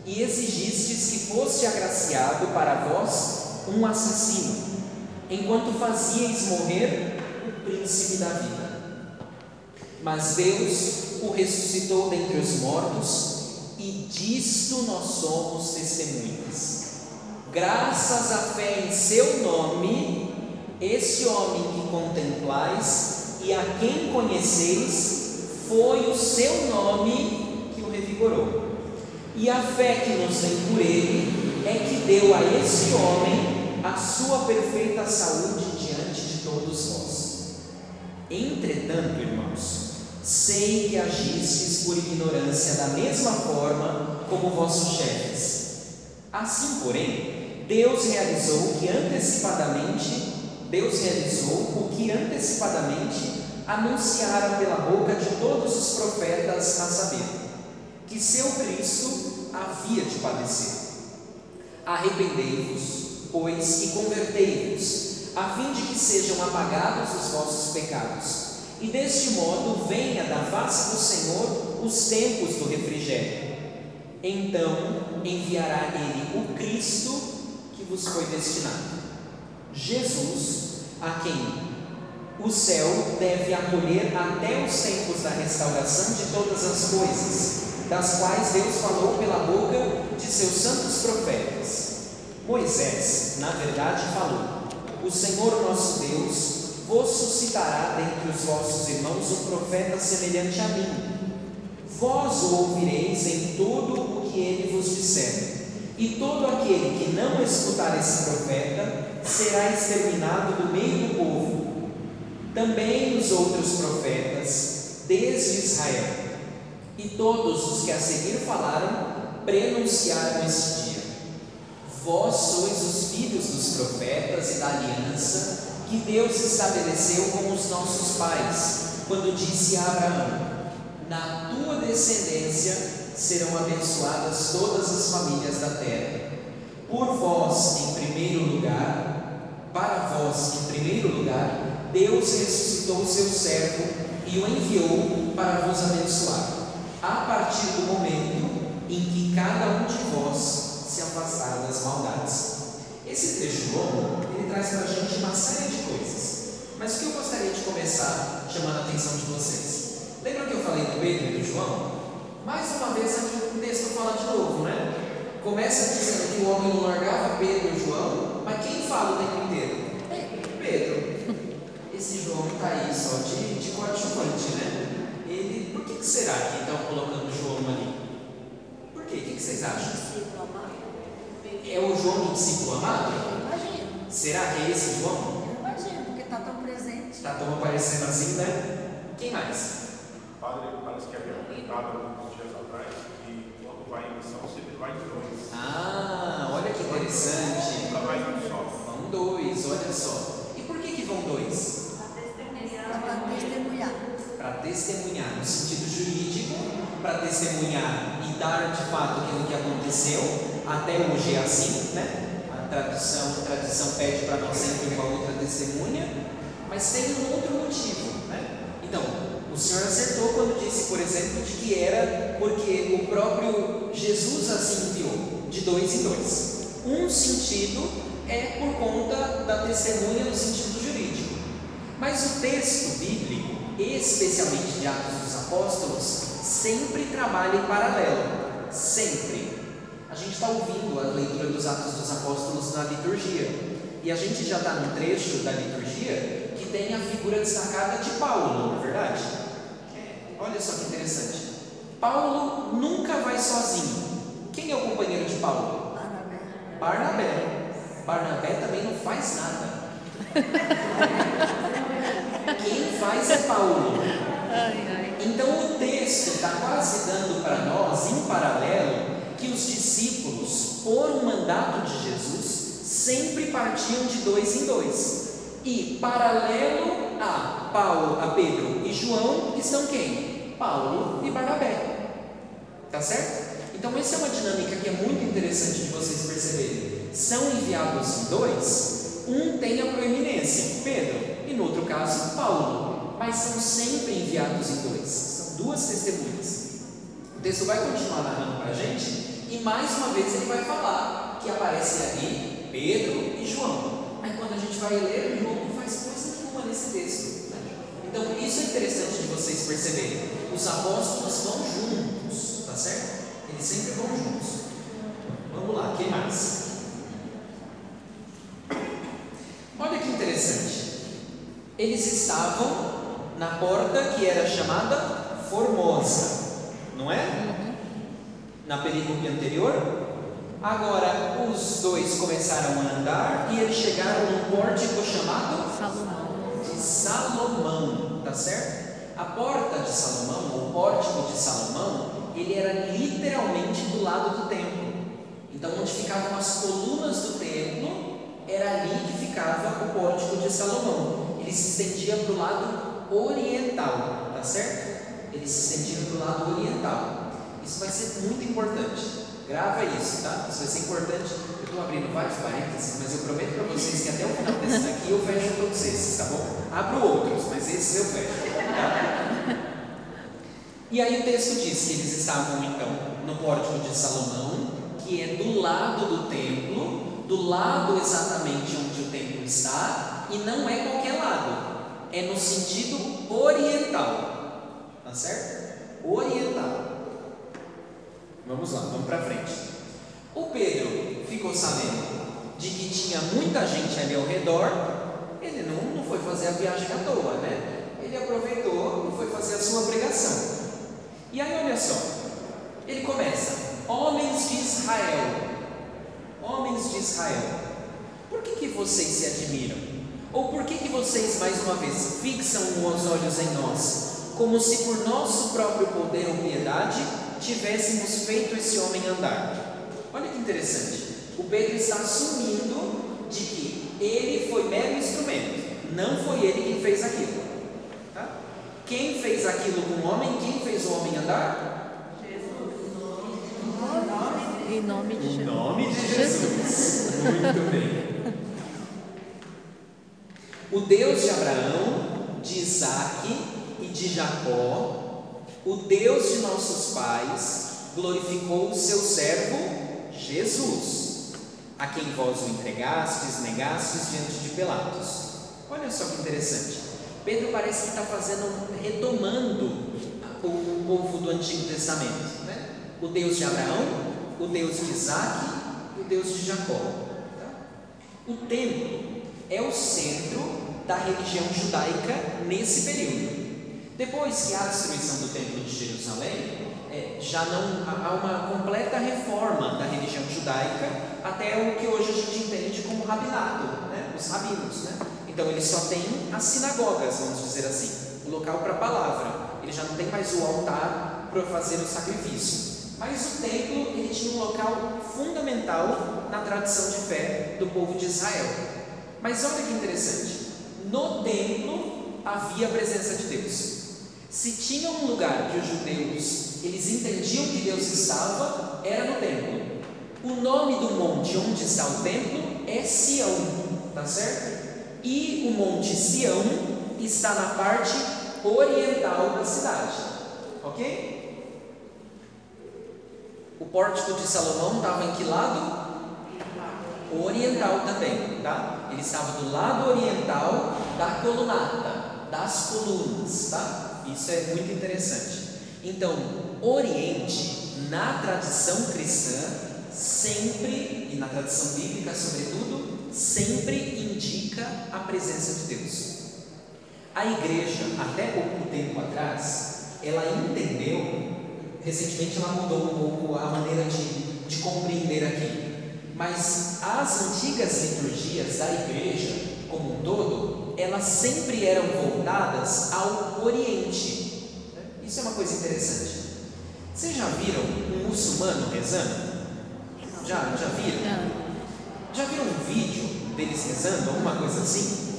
e exigistes que fosse agraciado para vós um assassino, enquanto fazíeis morrer o príncipe da vida. Mas Deus o ressuscitou dentre os mortos, e disto nós somos testemunhas. graças à fé em seu nome, esse homem que contemplais e a quem conheceis, foi o seu nome que o revigorou. E a fé que nos vem por ele é que deu a esse homem a sua perfeita saúde diante de todos vós. Entretanto, irmãos, sei que agistes por ignorância da mesma forma como vossos chefes. Assim, porém, Deus realizou o que antecipadamente, Deus realizou o que antecipadamente anunciara pela boca de todos os profetas a saber, que seu Cristo havia de padecer. Arrependei-vos, pois, e convertei-vos, a fim de que sejam apagados os vossos pecados, e deste modo venha da face do Senhor os tempos do refrigério. Então enviará ele o Cristo que vos foi destinado. Jesus, a quem o céu deve acolher até os tempos da restauração de todas as coisas, das quais Deus falou pela boca de seus santos profetas. Moisés, na verdade, falou: O Senhor nosso Deus vos suscitará dentre os vossos irmãos um profeta semelhante a mim. Vós o ouvireis em tudo o que ele vos disser. E todo aquele que não escutar esse profeta será exterminado do meio do povo. Também os outros profetas, desde Israel. E todos os que a seguir falaram, prenunciaram este dia. Vós sois os filhos dos profetas e da aliança que Deus estabeleceu com os nossos pais, quando disse a Abraão: Na tua descendência serão abençoadas todas as famílias da terra. Por vós, em primeiro lugar, para vós, em primeiro lugar, Deus ressuscitou o seu servo e o enviou para vos abençoar, a partir do momento em que cada um de vós se afastar das maldades. Esse trecho longo, ele traz para a gente uma série de coisas. Mas o que eu gostaria de começar chamando a atenção de vocês? Lembra que eu falei do Pedro e do João? Mais uma vez aqui o texto fala de novo, né? Começa dizendo que o homem não largava Pedro e João, mas quem fala o tempo inteiro? Pedro. Esse João está aí só de, de coadjuvante, né? Que, será que estão colocando João ali? Por quê? O que, que vocês acham? É o João do discípulo amado? Imagina, Será que é esse João? imagina, porque está tão presente. Está tão aparecendo assim, né? Quem mais? Padre, parece que havia comentado alguns dias atrás que quando vai em missão sempre vai em dois. Ah, olha que interessante. Nunca vai em um só. Vão dois, olha só. E por que, que vão dois? Para testemunhar. Para testemunhar no sentido jurídico, para testemunhar e dar de fato aquilo que aconteceu. Até hoje é assim, né? A tradição, a tradição pede para nós sempre uma outra testemunha, mas tem um outro motivo, né? Então, o Senhor acertou quando disse, por exemplo, de que era porque o próprio Jesus assim enviou, de dois em dois. Um sentido é por conta da testemunha no sentido jurídico. Mas o texto bíblico, especialmente de Atos dos Apóstolos, sempre trabalha em paralelo. Sempre. A gente está ouvindo a leitura dos Atos dos Apóstolos na liturgia. E a gente já está num trecho da liturgia que tem a figura destacada de Paulo, não é verdade? Olha só que interessante. Paulo nunca vai sozinho. Quem é o companheiro de Paulo? Barnabé. Barnabé. Barnabé também não faz nada. Quem faz é Paulo. Então o texto está quase dando para nós, em paralelo, que os discípulos, por um mandato de Jesus, sempre partiam de dois em dois. E paralelo a Paulo, a Pedro e João, estão quem? Paulo e Barnabé. Tá certo? Então essa é uma dinâmica que é muito interessante de vocês perceberem. São enviados dois, um tem a proeminência, Pedro, e no outro caso, Paulo. Mas são sempre enviados em dois, são duas testemunhas. O texto vai continuar narrando para a gente e mais uma vez ele vai falar que aparece ali Pedro e João. Mas quando a gente vai ler, João não faz coisa nenhuma nesse texto. Né? Então isso é interessante de vocês perceberem. Os apóstolos vão juntos, tá certo? Eles sempre vão juntos. Vamos lá, que mais? Olha que interessante. Eles estavam na porta que era chamada Formosa, não é? Na perícope anterior. Agora os dois começaram a andar e eles chegaram num pórtico chamado Salomão. de Salomão, tá certo? A porta de Salomão, o pórtico de Salomão, ele era literalmente do lado do templo. Então, onde ficavam as colunas do templo, era ali que ficava o pórtico de Salomão. Ele se estendia para o lado oriental, tá certo? Ele se estendia para o lado oriental. Isso vai ser muito importante. Grava isso, tá? Isso vai ser importante. Eu estou abrindo vários parênteses, mas eu prometo para vocês que até o final desse daqui eu fecho todos esses, tá bom? Abro outros, mas esses eu fecho. Tá? E aí o texto diz que eles estavam então no pórtico de Salomão, que é do lado do templo, do lado exatamente onde o templo está, e não é qualquer lado, é no sentido oriental, tá certo? Oriental. Vamos lá, vamos para frente. O Pedro ficou sabendo de que tinha muita gente ali ao redor, ele não, não foi fazer a viagem à toa, né? Ele aproveitou e foi fazer a sua pregação. E aí, olha só, ele começa: Homens de Israel, homens de Israel, por que, que vocês se admiram? Ou por que, que vocês, mais uma vez, fixam os olhos em nós, como se por nosso próprio poder ou piedade tivéssemos feito esse homem andar? Olha que interessante. O Pedro está assumindo de que ele foi mero instrumento, não foi ele quem fez aquilo. Tá? Quem fez aquilo com o homem? Quem fez o homem andar? Em nome de Em Jesus. nome de Jesus. Muito bem. O Deus de Abraão, de Isaac e de Jacó, o Deus de nossos pais, glorificou o seu servo Jesus, a quem vós o entregastes, negastes diante de Pilatos. Olha só que interessante. Pedro parece que está fazendo, retomando o, povo do Antigo Testamento, né? O Deus de Abraão, o Deus de Isaac e o Deus de Jacó. tá? O templo é o centro da religião judaica nesse período. Depois que há a destruição do templo de Jerusalém, é, já não há uma completa reforma da religião judaica até o que hoje a gente entende como rabinato, né? os rabinos. Né? Então eles só têm as sinagogas, vamos dizer assim, o local para a palavra. Ele já não tem mais o altar para fazer o sacrifício. Mas o templo ele tinha um local fundamental na tradição de fé do povo de Israel. Mas olha que interessante, no templo havia a presença de Deus. Se tinha um lugar que os judeus eles entendiam que Deus estava, era no templo. O nome do monte onde está o templo é Sião, tá certo? E o monte Sião está na parte oriental da cidade, ok? O pórtico de Salomão estava em que lado? Oriental também, tá? Ele estava do lado oriental da colunata, das colunas, tá? Isso é muito interessante. Então, Oriente, na tradição cristã, sempre, e na tradição bíblica sobretudo, sempre indica a presença de Deus. A igreja, até pouco tempo atrás, ela entendeu, recentemente ela mudou um pouco a maneira de, de compreender aqui, mas as antigas liturgias da igreja, como um todo, elas sempre eram voltadas ao Oriente. Isso é uma coisa interessante. Vocês já viram um muçulmano rezando? Já, já viram? Não. Já viram um vídeo deles rezando, alguma coisa assim?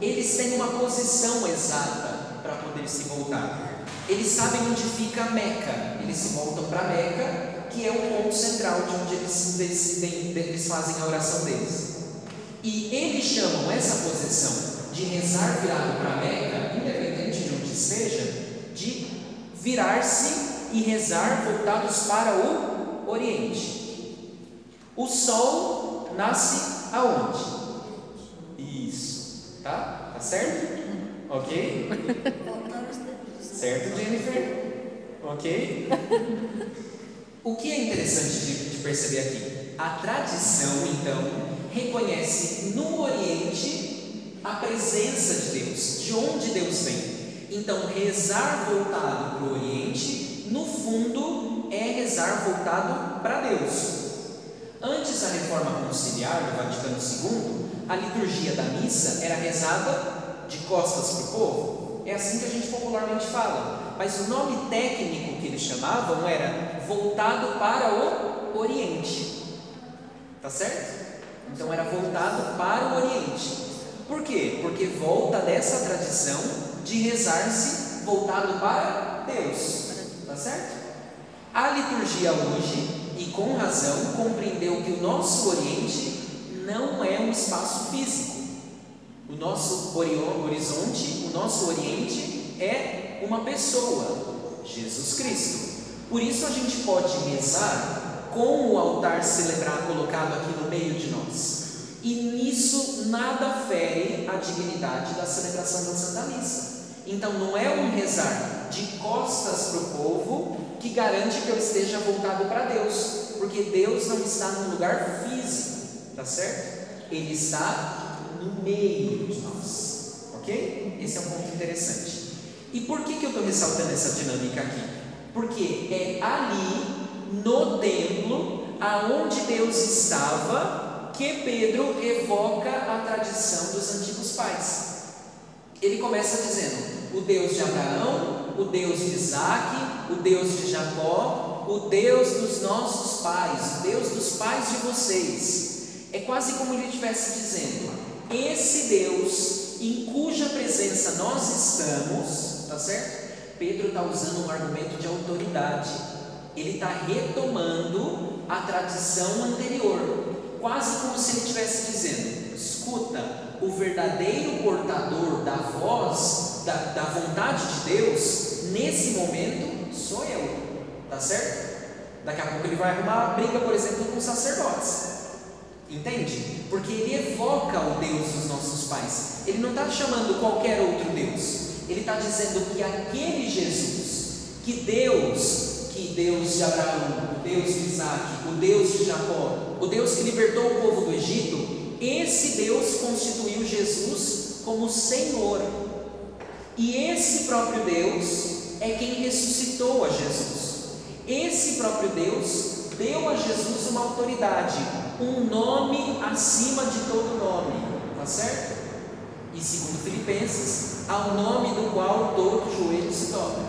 Eles têm uma posição exata para poder se voltar. Eles sabem onde fica Meca. Eles se voltam para Meca, que é o ponto central de onde eles decidem, eles fazem a oração deles. E eles chamam essa posição de rezar virado para Meca, independente de onde esteja, de virar-se e rezar voltados para o Oriente. O sol nasce aonde? Isso, tá? Tá certo? Ok? Certo, Jennifer? Ok? O que é interessante de, de perceber aqui? A tradição, então, reconhece no Oriente a presença de Deus, de onde Deus vem. Então, rezar voltado para o Oriente, no fundo, é rezar voltado para Deus. Antes da reforma conciliar do Vaticano II, a liturgia da missa era rezada de costas para o povo. É assim que a gente popularmente fala. Mas o nome técnico que eles chamavam era voltado para o Oriente. Tá certo? Então era voltado para o Oriente. Por quê? Porque volta dessa tradição de rezar-se voltado para Deus. Tá certo? A liturgia hoje e com razão compreendeu que o nosso Oriente não é um espaço físico. O nosso horizonte, o nosso Oriente é uma pessoa, Jesus Cristo. Por isso a gente pode rezar com o altar celebrar colocado aqui no meio de nós. E nisso nada fere a dignidade da celebração da Santa Missa. Então não é um rezar de costas para o povo que garante que eu esteja voltado para Deus, porque Deus não está num lugar físico, tá certo? Ele está no meio de nós, ok? Esse é um ponto interessante. E por que, que eu estou ressaltando essa dinâmica aqui? Porque é ali, no templo, aonde Deus estava, que Pedro evoca a tradição dos antigos pais. Ele começa dizendo: o Deus de Abraão, o Deus de Isaac, o Deus de Jacó, o Deus dos nossos pais, o Deus dos pais de vocês. É quase como ele estivesse dizendo: esse Deus em cuja presença nós estamos, tá certo? Pedro está usando um argumento de autoridade. Ele está retomando a tradição anterior, quase como se ele estivesse dizendo: escuta, o verdadeiro portador da voz, da, da vontade de Deus, nesse momento, sou eu, tá certo? Daqui a pouco ele vai arrumar briga, por exemplo, com sacerdotes. Entende? Porque ele evoca o Deus dos nossos pais. Ele não está chamando qualquer outro Deus. Ele está dizendo que aquele Jesus, que Deus, que Deus de Abraão, o Deus de Isaac, o Deus de Jacó, o Deus que libertou o povo do Egito, esse Deus constituiu Jesus como Senhor. E esse próprio Deus é quem ressuscitou a Jesus. Esse próprio Deus deu a Jesus uma autoridade, um nome acima de todo nome, tá certo? E segundo Filipenses, ao nome do qual todo joelho se dobra,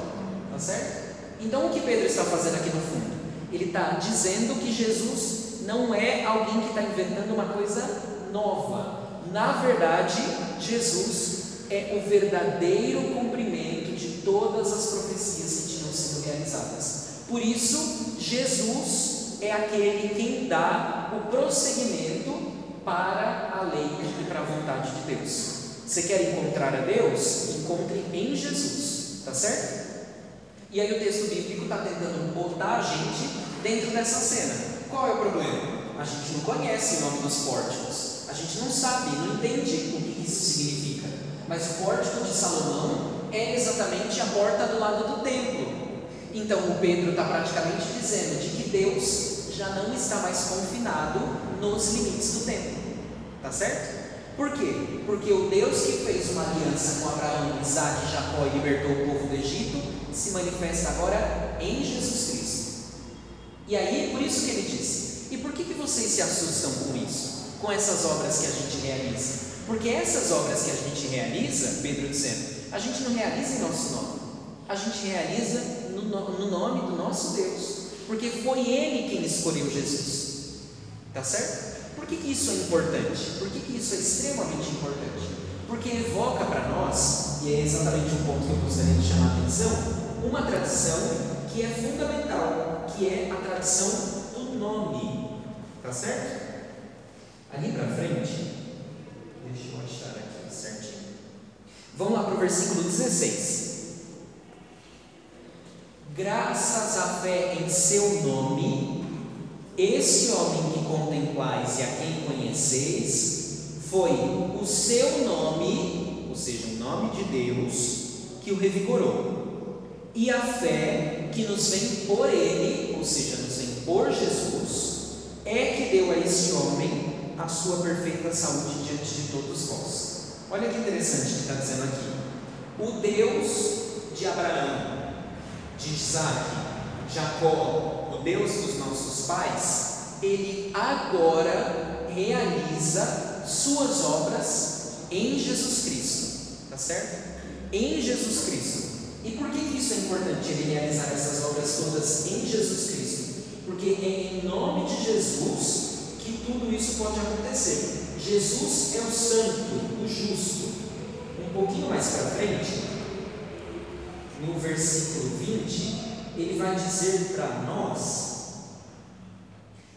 tá certo? Então o que Pedro está fazendo aqui no fundo? Ele está dizendo que Jesus não é alguém que está inventando uma coisa nova. Na verdade, Jesus é o verdadeiro cumprimento de todas as profecias que tinham sido realizadas. Por isso, Jesus é aquele quem dá o prosseguimento para a lei e para a vontade de Deus. Você quer encontrar a Deus? Encontre em Jesus, tá certo? E aí o texto bíblico está tentando botar a gente dentro dessa cena. Qual é o problema? A gente não conhece o nome dos pórticos. A gente não sabe, não entende o que isso significa. Mas o pórtico de Salomão é exatamente a porta do lado do templo. Então o Pedro está praticamente dizendo de que Deus já não está mais confinado nos limites do templo. Tá certo? Por quê? Porque o Deus que fez uma aliança com Abraão, Isaac Jacó e libertou o povo do Egito se manifesta agora em Jesus Cristo. E aí, por isso que ele disse: E por que, que vocês se assustam com isso? com essas obras que a gente realiza. Porque essas obras que a gente realiza, Pedro dizendo, a gente não realiza em nosso nome, a gente realiza no, no nome do nosso Deus, porque foi Ele quem escolheu Jesus. Tá certo? Por que, que isso é importante? Por que, que isso é extremamente importante? Porque evoca para nós, e é exatamente um ponto que eu gostaria de chamar a atenção, uma tradição que é fundamental, que é a tradição do nome. Tá certo? Ali para frente, deixa eu achar aqui certinho. Vamos lá para o versículo 16. Graças à fé em seu nome, esse homem que contemplais e a quem conheceis, foi o seu nome, ou seja, o nome de Deus, que o revigorou. E a fé que nos vem por ele, ou seja, nos vem por Jesus, é que deu a este homem a sua perfeita saúde diante de todos vós. Olha que interessante que está dizendo aqui. O Deus de Abraão, de Isaac, Jacó, o Deus dos nossos pais, ele agora realiza suas obras em Jesus Cristo, tá certo? Em Jesus Cristo. E por que, isso é importante, ele realizar essas obras todas em Jesus Cristo? Porque é em nome de Jesus que tudo isso pode acontecer. Jesus é o santo, o justo. Um pouquinho mais para frente, no versículo 20, ele vai dizer para nós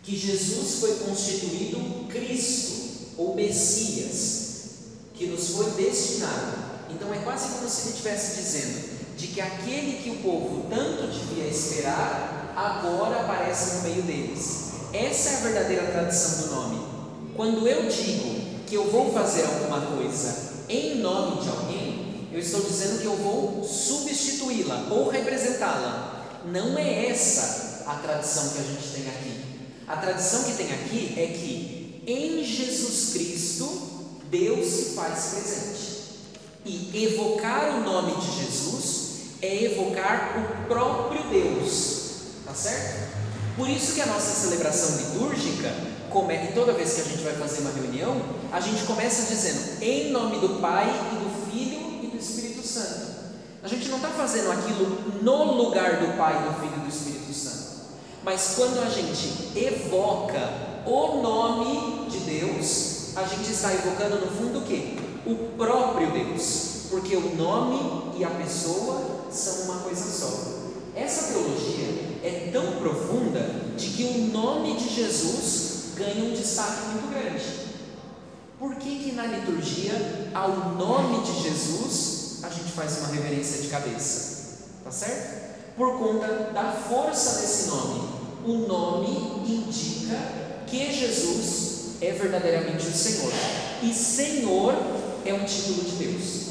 que Jesus foi constituído Cristo ou Messias, que nos foi destinado. Então é quase como se ele estivesse dizendo de que aquele que o povo tanto devia esperar, agora aparece no meio deles. Essa é a verdadeira tradição do nome. Quando eu digo que eu vou fazer alguma coisa em nome de alguém, eu estou dizendo que eu vou substituí-la ou representá-la. Não é essa a tradição que a gente tem aqui. A tradição que tem aqui é que em Jesus Cristo Deus se faz presente. E evocar o nome de Jesus é evocar o próprio Deus, tá certo? Por isso que a nossa celebração litúrgica, e toda vez que a gente vai fazer uma reunião, a gente começa dizendo em nome do Pai e do Filho e do Espírito Santo. A gente não está fazendo aquilo no lugar do Pai, do Filho e do Espírito Santo. Mas quando a gente evoca o nome de Deus, a gente está evocando no fundo o que? O próprio Deus, porque o nome e a pessoa são uma coisa só. Essa teologia é tão profunda de que o nome de Jesus ganha um destaque muito grande. Por que, que na liturgia, ao nome de Jesus, a gente faz uma reverência de cabeça? Tá certo? Por conta da força desse nome. O nome indica que Jesus é verdadeiramente o Senhor. E Senhor é um título de Deus.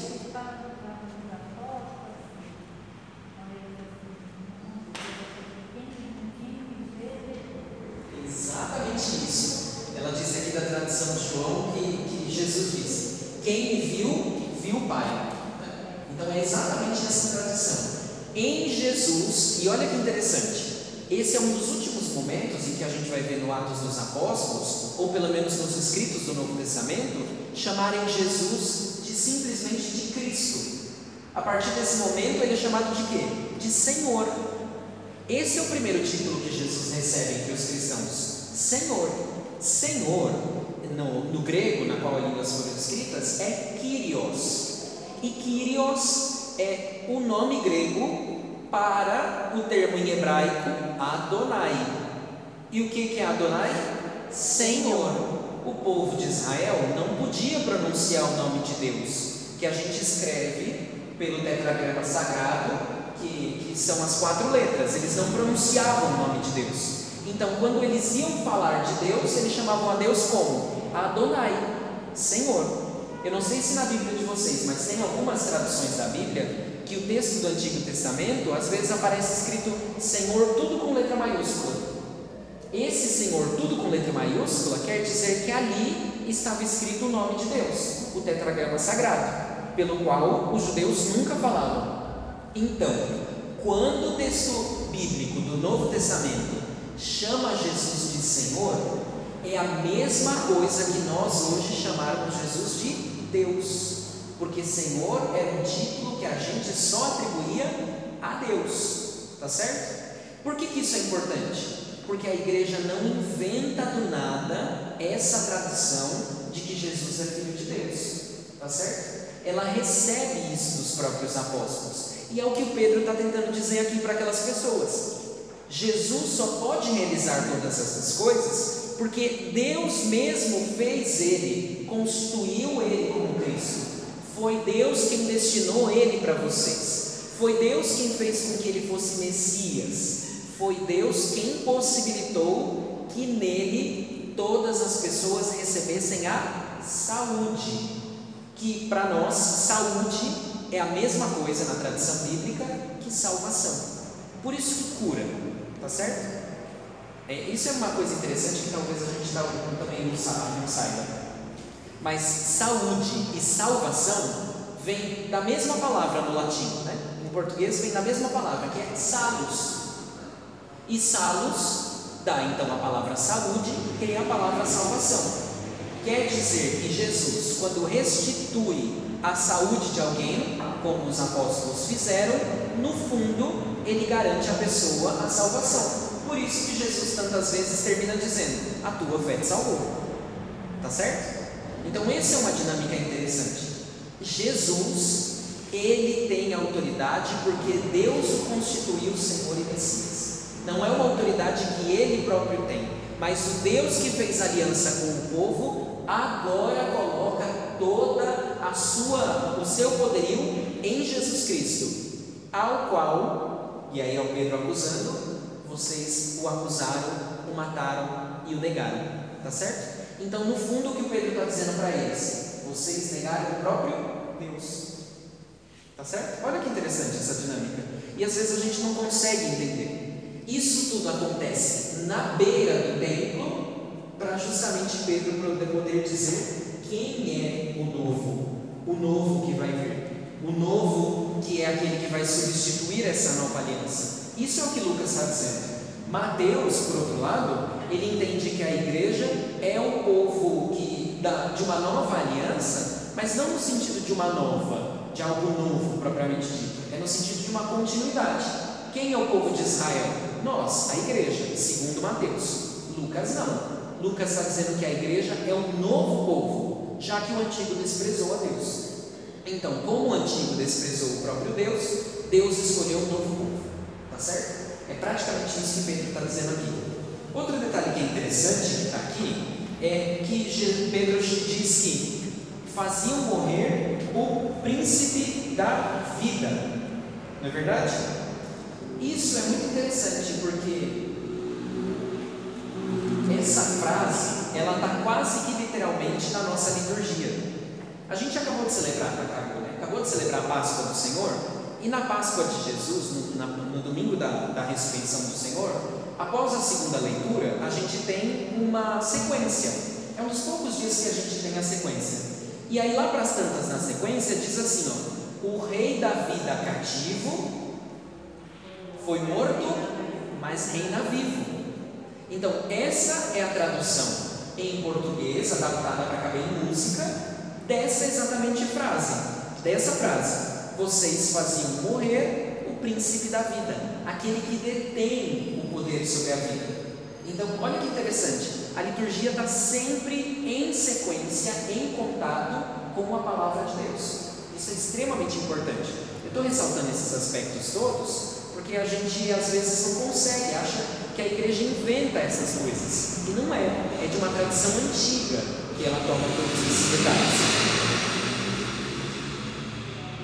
Exatamente isso. Ela diz aqui da tradição de João que, que Jesus disse: Quem me viu, viu o Pai. Então é exatamente essa tradição. Em Jesus, e olha que interessante, esse é um dos últimos momentos que a gente vai ver no Atos dos Apóstolos, ou pelo menos nos escritos do Novo Testamento, chamarem Jesus de simplesmente de Cristo. A partir desse momento ele é chamado de quê? De Senhor. Esse é o primeiro título que Jesus recebe entre os cristãos. Senhor. Senhor, no, no grego, na qual as línguas foram escritas, é Kyrios. E Kyrios é o nome grego para o termo em hebraico Adonai. E o que é Adonai? Senhor. O povo de Israel não podia pronunciar o nome de Deus, que a gente escreve pelo tetragrama sagrado, que, que são as quatro letras. Eles não pronunciavam o nome de Deus. Então, quando eles iam falar de Deus, eles chamavam a Deus como Adonai, Senhor. Eu não sei se na Bíblia de vocês, mas tem algumas traduções da Bíblia que o texto do Antigo Testamento às vezes aparece escrito Senhor tudo com letra maiúscula. Esse Senhor tudo com letra maiúscula quer dizer que ali estava escrito o nome de Deus, o tetragrama sagrado, pelo qual os judeus nunca falavam. Então, quando o texto bíblico do Novo Testamento chama Jesus de Senhor, é a mesma coisa que nós hoje chamarmos Jesus de Deus, porque Senhor era um título que a gente só atribuía a Deus, tá certo? Por que, que isso é importante? Porque a igreja não inventa do nada essa tradição de que Jesus é filho de Deus, tá certo? Ela recebe isso dos próprios apóstolos, e é o que o Pedro está tentando dizer aqui para aquelas pessoas. Jesus só pode realizar todas essas coisas porque Deus mesmo fez ele, constituiu ele como Cristo. Foi Deus quem destinou ele para vocês. Foi Deus quem fez com que ele fosse Messias. Foi Deus quem possibilitou que nele todas as pessoas recebessem a saúde. Que para nós, saúde é a mesma coisa na tradição bíblica que salvação. Por isso que cura, tá certo? É, isso é uma coisa interessante que talvez a gente também não saiba. Mas saúde e salvação vem da mesma palavra no latim, né? Em português vem da mesma palavra, que é salus. E salus dá então a palavra saúde, que é a palavra salvação. Quer dizer que Jesus, quando restitui a saúde de alguém, como os apóstolos fizeram, no fundo ele garante à pessoa a salvação. Por isso que Jesus tantas vezes termina dizendo: A tua fé te salvou. Tá certo? Então, essa é uma dinâmica interessante. Jesus, ele tem autoridade porque Deus o constituiu Senhor e Messias. Não é uma autoridade que ele próprio tem, mas o Deus que fez aliança com o povo agora coloca toda a sua o seu poderio em Jesus Cristo, ao qual, e aí é o Pedro acusando, vocês o acusaram, o mataram e o negaram, tá certo? Então, no fundo, o que o Pedro está dizendo para eles? Vocês negaram o próprio Deus. Tá certo? Olha que interessante essa dinâmica. E às vezes a gente não consegue entender. Isso tudo acontece na beira do templo, para justamente Pedro poder dizer quem é o novo, o novo que vai vir, o novo que é aquele que vai substituir essa nova aliança. Isso é o que Lucas está dizendo. Mateus, por outro lado, ele entende que a igreja é um povo que dá de uma nova aliança, mas não no sentido de uma nova, de algo novo propriamente dito, é no sentido de uma continuidade. Quem é o povo de Israel? Nós, a igreja, segundo Mateus. Lucas não. Lucas está dizendo que a igreja é um novo povo, já que o antigo desprezou a Deus. Então, como o antigo desprezou o próprio Deus, Deus escolheu um novo povo. Tá certo? É praticamente isso que Pedro está dizendo aqui. Outro detalhe que é interessante aqui é que Pedro diz que faziam morrer o príncipe da vida. Não é verdade? Isso é muito interessante porque essa frase ela está quase que literalmente na nossa liturgia. A gente acabou de celebrar, acabou, né? acabou de celebrar a Páscoa do Senhor e na Páscoa de Jesus, no, na, no domingo da, da ressurreição do Senhor, após a segunda leitura, a gente tem uma sequência. É um dos poucos dias que a gente tem a sequência. E aí, lá para as tantas na sequência, diz assim: ó, o rei da vida cativo foi morto, mas reina vivo. Então, essa é a tradução em português, adaptada para caber em música, dessa exatamente frase. Dessa frase vocês faziam morrer o príncipe da vida, aquele que detém o poder sobre a vida. Então, olha que interessante, a liturgia está sempre em sequência, em contato com a palavra de Deus. Isso é extremamente importante. Eu estou ressaltando esses aspectos todos porque a gente às vezes não consegue, acha que a igreja inventa essas coisas. E não é, é de uma tradição antiga que ela toma todos esses detalhes.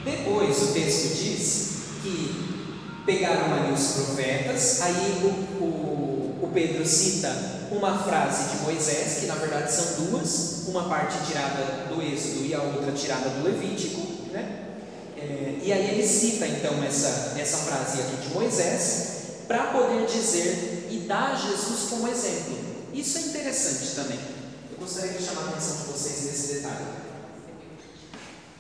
Depois o texto diz que pegaram ali os profetas, aí o, o, o, Pedro cita uma frase de Moisés, que na verdade são duas, uma parte tirada do Êxodo e a outra tirada do Levítico? É, e aí ele cita então essa, essa frase aqui de Moisés para poder dizer e dar Jesus como exemplo. Isso é interessante também. Eu gostaria de chamar a atenção de vocês nesse detalhe.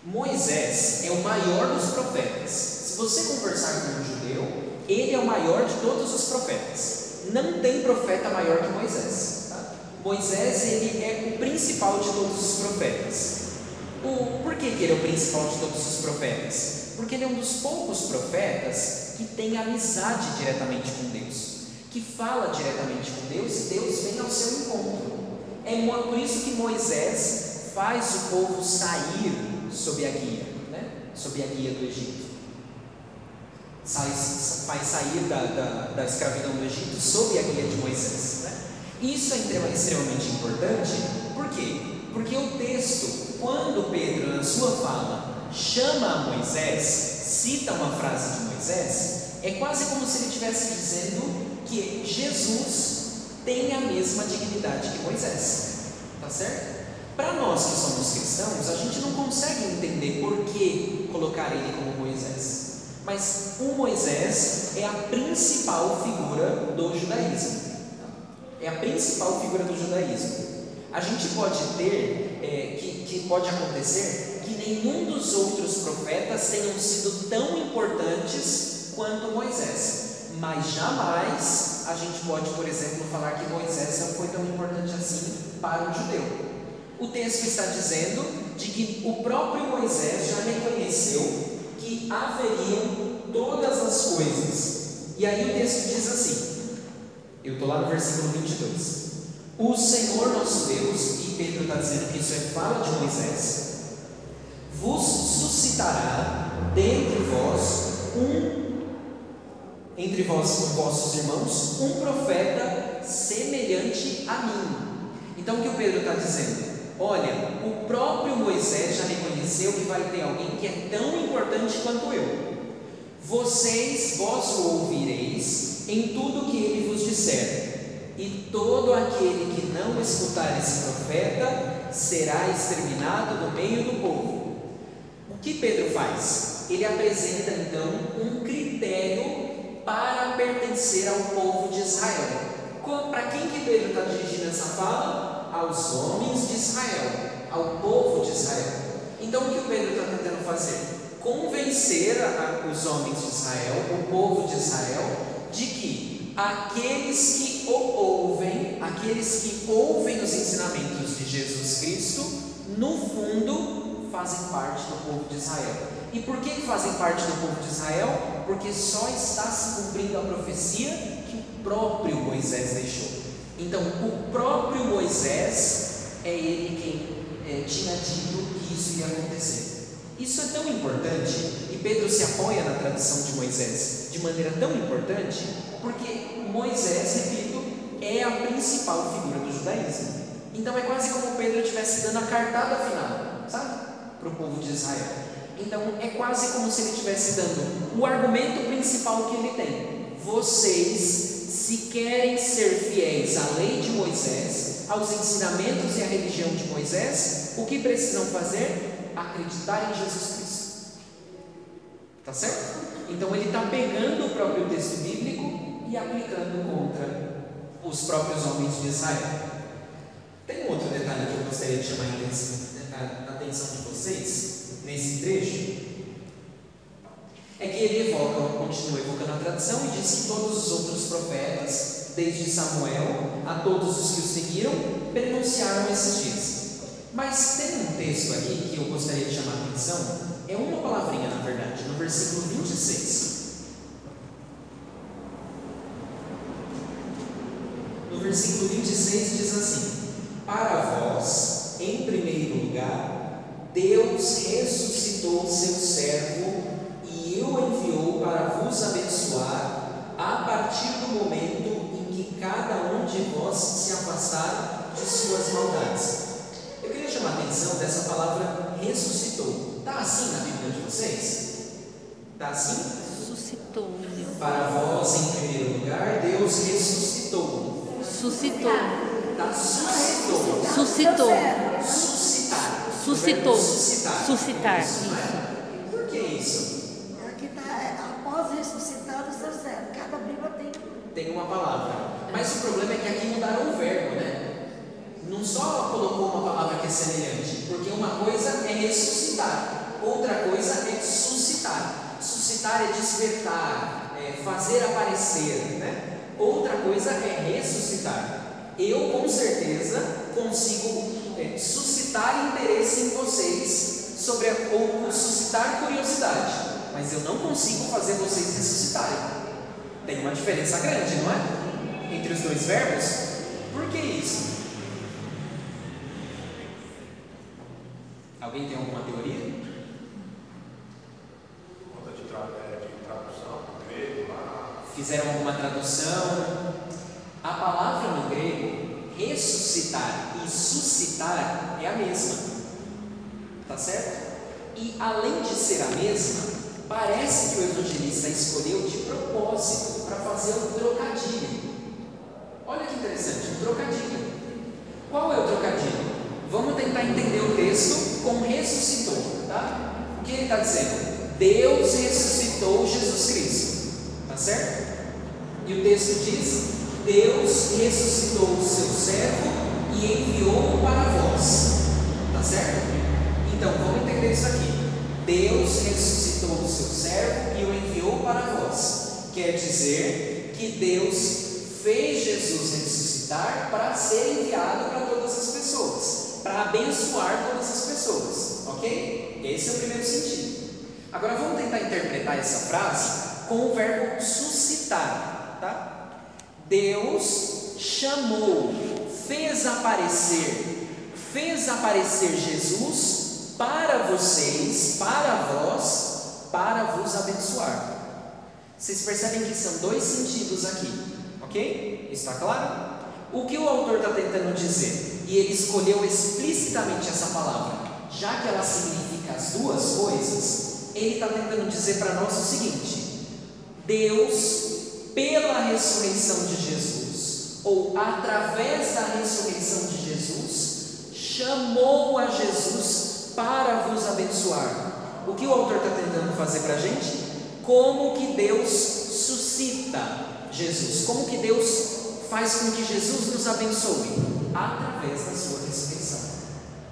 Moisés é o maior dos profetas. Se você conversar com um judeu, ele é o maior de todos os profetas. Não tem profeta maior que Moisés. Tá? Moisés ele é o principal de todos os profetas. O, por que, que ele é o principal de todos os profetas? Porque ele é um dos poucos profetas que tem amizade diretamente com Deus, que fala diretamente com Deus e Deus vem ao seu encontro. É por isso que Moisés faz o povo sair sob a guia, né? sob a guia do Egito. Sai, faz sair da, da, da, escravidão do Egito sob a guia de Moisés. Né? Isso é extremamente importante, por quê? Porque o texto, quando Pedro, na sua fala, chama a Moisés, cita uma frase de Moisés, é quase como se ele estivesse dizendo que Jesus tem a mesma dignidade que Moisés. Tá certo? Para nós que somos cristãos, a gente não consegue entender por que colocar ele como Moisés. Mas o Moisés é a principal figura do judaísmo. É a principal figura do judaísmo. A gente pode ter é, que, que pode acontecer que nenhum dos outros profetas tenham sido tão importantes quanto Moisés. Mas jamais a gente pode, por exemplo, falar que Moisés não foi tão importante assim para o judeu. O texto está dizendo de que o próprio Moisés já reconheceu que haveriam todas as coisas. E aí o texto diz assim: eu estou lá no versículo 22. O Senhor nosso Deus, e Pedro está dizendo que isso é fala de Moisés, vos suscitará dentre vós um entre vós vossos irmãos um profeta semelhante a mim. Então o que o Pedro está dizendo? Olha, o próprio Moisés já reconheceu que vai ter alguém que é tão importante quanto eu. Vocês, vós o ouvireis em tudo que ele vos disser, e todo aquele que não escutar esse profeta será exterminado do meio do povo. O que Pedro faz? Ele apresenta então um critério para pertencer ao povo de Israel. Para quem que Pedro está dirigindo essa fala? Aos homens de Israel, ao povo de Israel. Então o que o Pedro está tentando fazer? Convencer os homens de Israel, o povo de Israel, de que aqueles que o ouvem, aqueles que ouvem os ensinamentos de Jesus Cristo, no fundo fazem parte do povo de Israel. E por que fazem parte do povo de Israel? Porque só está se cumprindo a profecia que o próprio Moisés deixou. Então, o próprio Moisés é ele quem é, tinha dito que isso ia acontecer. Isso é tão importante, e Pedro se apoia na tradição de Moisés de maneira tão importante, porque Moisés, repito, é a principal figura do judaísmo. Então é quase como Pedro estivesse dando a cartada final, sabe? Para o povo de Israel. Então é quase como se ele estivesse dando o argumento principal que ele tem. Vocês, se querem ser fiéis à lei de Moisés, aos ensinamentos e à religião de Moisés, o que precisam fazer? Acreditar em Jesus Cristo. Tá certo? Então ele está pegando o próprio texto bíblico e aplicando contra os próprios homens de Israel. Tem um outro detalhe que eu gostaria de chamar a atenção de vocês nesse trecho. É que ele evoca, continua evocando a tradição e diz que todos os outros profetas, desde Samuel a todos os que o seguiram, prenunciaram esses dias. Mas tem um texto aqui que eu gostaria de chamar a atenção, é uma palavrinha na verdade, no versículo 26. Versículo 26 diz assim: Para vós, em primeiro lugar, Deus ressuscitou seu servo e o enviou para vos abençoar a partir do momento em que cada um de vós se afastar de suas maldades. Eu queria chamar a atenção dessa palavra ressuscitou. Está assim na Bíblia de vocês? Está assim? Suscitou. Para vós, em primeiro lugar, Deus ressuscitou. Suscitou. Suscitou. Suscitou. Suscitar. Isso, é? Por que isso? Aqui está, após ressuscitar o seu servo. Cada Bíblia tem. Tem uma palavra. Mas o problema é que aqui mudaram o verbo, né? Não só colocou uma palavra que é semelhante, porque uma coisa é ressuscitar, outra coisa é suscitar. Suscitar é despertar, é fazer aparecer, né? Outra coisa é ressuscitar. Eu com certeza consigo é, suscitar interesse em vocês sobre a, ou suscitar curiosidade, mas eu não consigo fazer vocês ressuscitarem. Tem uma diferença grande, não é? Entre os dois verbos. Por que isso? Alguém tem alguma teoria? Conta de, tra é, de tradução, grego lá. Fizeram alguma tradução? A palavra no grego, ressuscitar e suscitar, é a mesma. Tá certo? E além de ser a mesma, parece que o evangelista escolheu de propósito para fazer um trocadilho. Olha que interessante, um trocadilho. Qual é o trocadilho? Vamos tentar entender o texto com ressuscitou, tá? O que ele está dizendo? Deus ressuscitou Jesus Cristo, tá certo? E o texto diz: Deus ressuscitou o seu servo e enviou-o para vós, tá certo? Então, vamos entender isso aqui. Deus ressuscitou o seu servo e o enviou para vós. Quer dizer que Deus fez Jesus ressuscitar para ser enviado para todas as pessoas, para abençoar todas as pessoas, ok? Esse é o primeiro sentido. Agora vamos tentar interpretar essa frase com o verbo suscitar, tá? Deus chamou, fez aparecer, fez aparecer Jesus para vocês, para vós, para vos abençoar. Vocês percebem que são dois sentidos aqui, ok? Está claro? O que o autor está tentando dizer? E ele escolheu explicitamente essa palavra, já que ela significa as duas coisas, ele está tentando dizer para nós o seguinte: Deus, pela ressurreição de Jesus, ou através da ressurreição de Jesus, chamou a Jesus para vos abençoar. O que o autor está tentando fazer para a gente? Como que Deus suscita Jesus? Como que Deus faz com que Jesus nos abençoe? Através da sua ressurreição.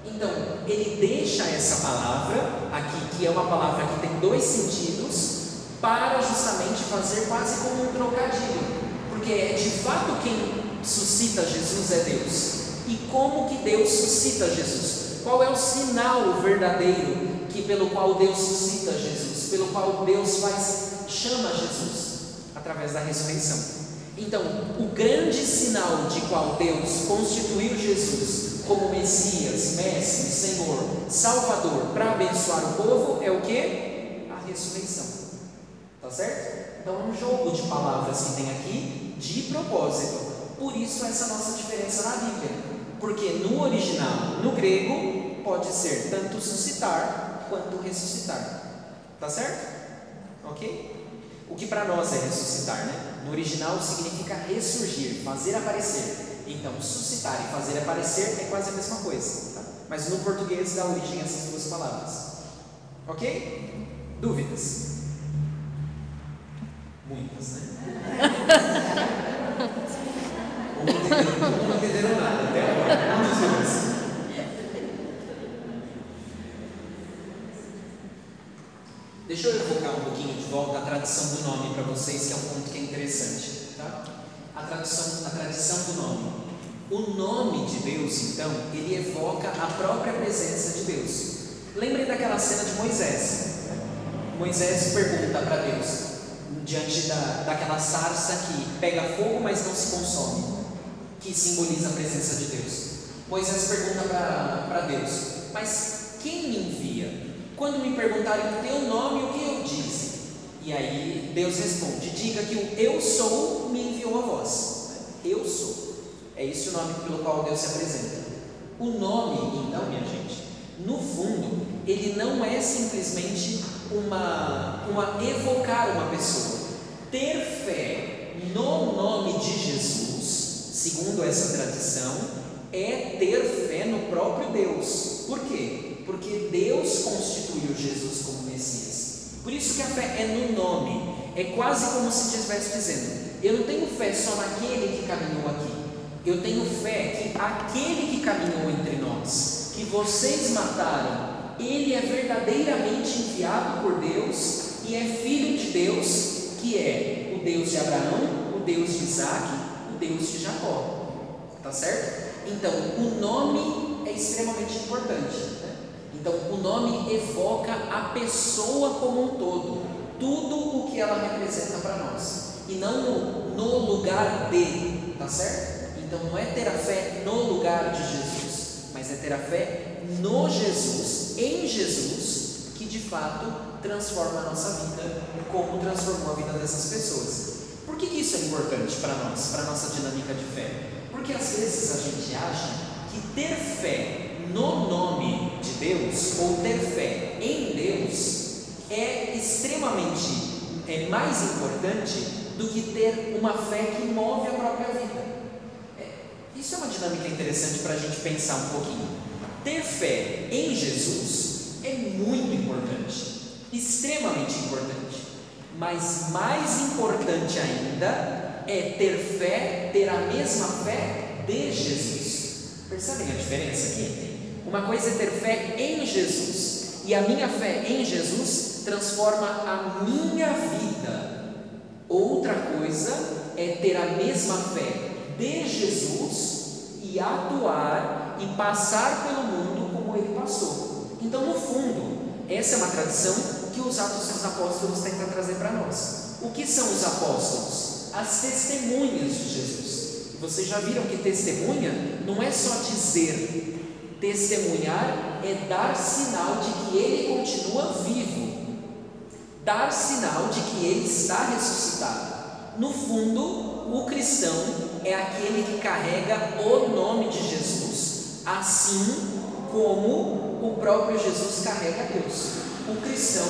Então, ele deixa essa palavra aqui, que é uma palavra que tem dois sentidos, para justamente fazer quase como um trocadilho, porque é de fato quem suscita Jesus é Deus. E como que Deus suscita Jesus? Qual é o sinal verdadeiro que pelo qual Deus suscita Jesus, pelo qual Deus faz chama Jesus através da ressurreição? Então, o grande sinal de qual Deus constituiu Jesus como Messias, Mestre, Senhor, Salvador para abençoar o povo é o que? A ressurreição. Tá certo? Então é um jogo de palavras que tem aqui de propósito. Por isso essa nossa diferença na Bíblia. Porque no original, no grego, pode ser tanto suscitar quanto ressuscitar. Tá certo? Ok? O que para nós é ressuscitar, né? No original significa ressurgir, fazer aparecer. Então, suscitar e fazer aparecer é quase a mesma coisa. Tá? Mas no português dá origem a essas duas palavras. Ok? Dúvidas? Muitas, né? Ou não entenderam, nada até agora. Muitas. Deixa eu evocar um pouquinho de volta a tradição do nome para vocês, que é um ponto que é interessante. Tá? A, tradição, a tradição do nome. O nome de Deus, então, ele evoca a própria presença de Deus. Lembrem daquela cena de Moisés. Moisés pergunta para Deus, diante da, daquela sarça que pega fogo, mas não se consome, que simboliza a presença de Deus. Moisés pergunta para Deus: Mas quem me envia? Quando me perguntarem o teu nome, o que eu disse? E aí Deus responde: Diga que o eu sou me enviou a vós. Eu sou. É esse o nome pelo qual Deus se apresenta. O nome, então, minha gente, no fundo, ele não é simplesmente uma, uma evocar uma pessoa. Ter fé no nome de Jesus, segundo essa tradição, é ter fé no próprio Deus. Por quê? Porque Deus constituiu Jesus como Messias. Por isso que a fé é no nome. É quase como se estivesse dizendo: Eu não tenho fé só naquele que caminhou aqui. Eu tenho fé que aquele que caminhou entre nós, que vocês mataram, ele é verdadeiramente enviado por Deus e é filho de Deus, que é o Deus de Abraão, o Deus de Isaac, o Deus de Jacó. Tá certo? Então, o nome é extremamente importante. Né? Então, o nome evoca a pessoa como um todo, tudo o que ela representa para nós, e não no, lugar de, tá certo? Então, não é ter a fé no lugar de Jesus, mas é ter a fé no Jesus, em Jesus, que de fato transforma a nossa vida, como transformou a vida dessas pessoas. Por que, isso é importante para nós, para a nossa dinâmica de fé? Porque às vezes a gente acha que ter fé no nome de Deus, ou ter fé em Deus, é extremamente é mais importante do que ter uma fé que move a própria vida. Isso é uma dinâmica interessante para a gente pensar um pouquinho. Ter fé em Jesus é muito importante, extremamente importante, mas mais importante ainda é ter fé, ter a mesma fé de Jesus. Percebem a diferença aqui? Uma coisa é ter fé em Jesus, e a minha fé em Jesus transforma a minha vida. Outra coisa é ter a mesma fé de Jesus e atuar e passar pelo mundo como ele passou. Então, no fundo, essa é uma tradição que os Atos dos Apóstolos tentam trazer para nós. O que são os apóstolos? As testemunhas de Jesus. Vocês já viram que testemunha não é só dizer, testemunhar é dar sinal de que ele continua vivo, dar sinal de que ele está ressuscitado. No fundo, o cristão é aquele que carrega o nome de Jesus, assim como o próprio Jesus carrega Deus. O cristão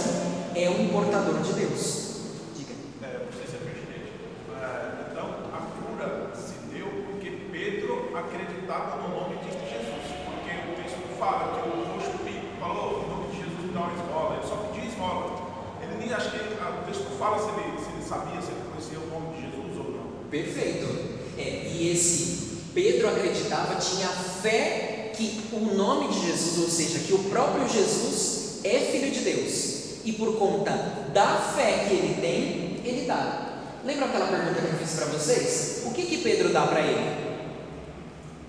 é um portador de Deus. Diga. É, não sei se é pertinente. É, então, a cura se deu porque Pedro acreditava no nome de Jesus. Porque o texto fala que o rosto falou em nome de Jesus me dá uma esmola. Ele só pedia esmola. Ele nem acho que ah, o texto não fala se ele, se ele sabia, se ele conhecia o nome de Jesus ou não. Perfeito. É, e esse Pedro acreditava, tinha fé que o nome de Jesus, ou seja, que o próprio Jesus é filho de Deus. E por conta da fé que ele tem, ele dá. Lembra aquela pergunta que eu fiz para vocês? O que que Pedro dá para ele?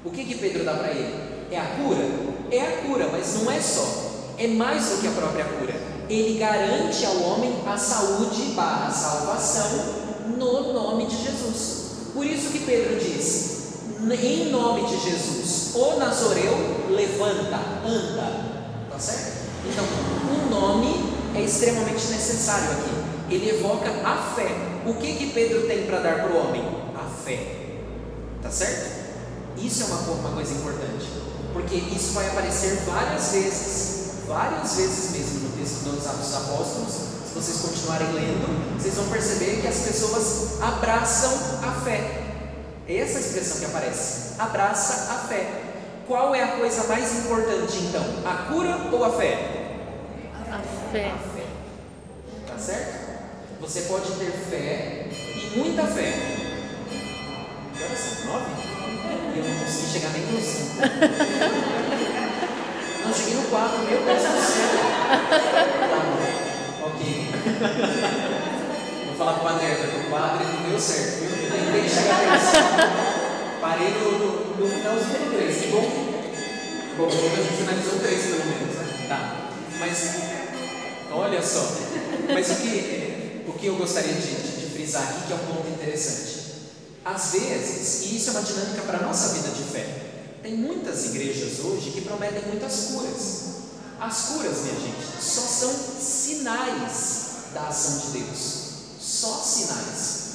O que que Pedro dá para ele? É a cura? É a cura, mas não é só. É mais do que a própria cura. Ele garante ao homem a saúde barra salvação no nome de Jesus. Por isso que Pedro diz: em nome de Jesus, o Nazoreu levanta, anda. Tá certo? Então, o nome é extremamente necessário aqui. Ele evoca a fé. O que que Pedro tem para dar para o homem? A fé. Tá certo? Isso é uma, uma coisa importante, porque isso vai aparecer várias vezes, várias vezes mesmo no texto dos Atos dos Apóstolos. Se vocês continuarem lendo, vocês vão perceber que as pessoas abraçam a fé. É essa a expressão que aparece. Abraça a fé. Qual é a coisa mais importante então? A cura ou a fé? A fé. A fé. Tá certo? Você pode ter fé e muita fé. Que horas são? Nove? Eu não consegui chegar nem no cinco. Não, cheguei no quatro, meu Deus do céu. Tá bom. Ok. Falar pro padre o padre não deu certo, viu? Até o cinco. Parei no, no, no finalzinho do três, que bom. Bom, a gente finalizou o três pelo menos, né? Tá. Mas, olha só. Mas o que, o que eu gostaria de, de, de frisar aqui, que é um ponto interessante. Às vezes, e isso é uma dinâmica para a nossa vida de fé, tem muitas igrejas hoje que prometem muitas curas. As curas, minha gente, só são sinais da ação de Deus. Só sinais.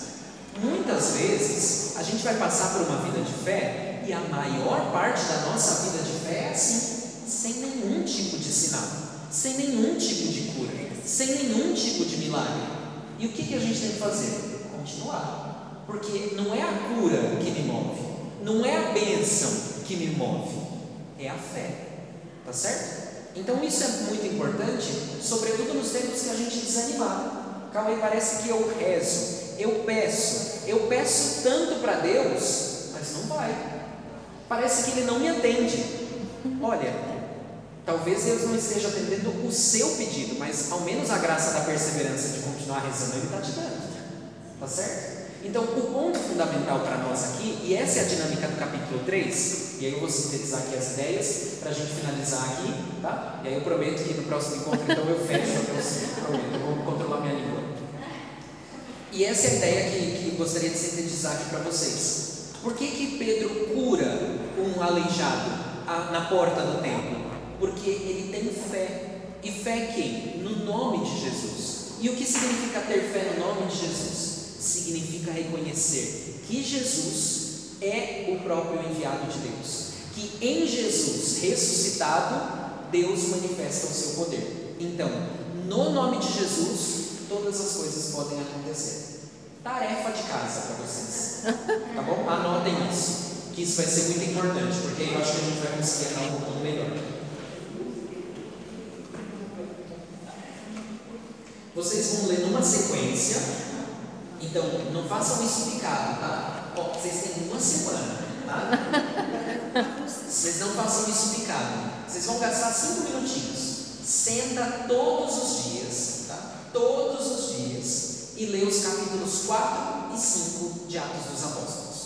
Muitas vezes a gente vai passar por uma vida de fé e a maior parte da nossa vida de fé é assim, sem nenhum tipo de sinal, sem nenhum tipo de cura, sem nenhum tipo de milagre. E o que, que a gente tem que fazer? Continuar. Porque não é a cura que me move, não é a bênção que me move, é a fé. Tá certo? Então isso é muito importante, sobretudo nos tempos que a gente desanimar. Calma aí, parece que eu rezo, eu peço, eu peço tanto para Deus, mas não vai. Parece que Ele não me atende. Olha, talvez Deus não esteja atendendo o seu pedido, mas ao menos a graça da perseverança de continuar rezando Ele está te dando. Tá certo? Então, o ponto fundamental para nós aqui, e essa é a dinâmica do capítulo 3, e aí eu vou sintetizar aqui as ideias para a gente finalizar aqui, tá? E aí eu prometo que no próximo encontro, então eu fecho, eu prometo, eu vou controlar minha língua. E essa é a ideia que, que eu gostaria de sintetizar aqui para vocês. Por que, que Pedro cura um aleijado na porta do templo? Porque ele tem fé. E fé quem? No nome de Jesus. E o que significa ter fé no nome de Jesus? Significa reconhecer que Jesus é o próprio enviado de Deus. Que em Jesus ressuscitado, Deus manifesta o seu poder. Então, no nome de Jesus, todas as coisas podem acontecer. Tarefa de casa para vocês. Tá bom? Anotem isso. Que isso vai ser muito importante, porque eu acho que a gente vai conseguir andar um pouquinho melhor. Vocês vão ler numa sequência. Então, não façam isso picado, tá? Vocês têm uma semana, tá? Vocês não façam isso picado. Vocês vão gastar cinco minutinhos. Senta todos os dias? Todos os dias e lê os capítulos 4 e 5 de Atos dos Apóstolos.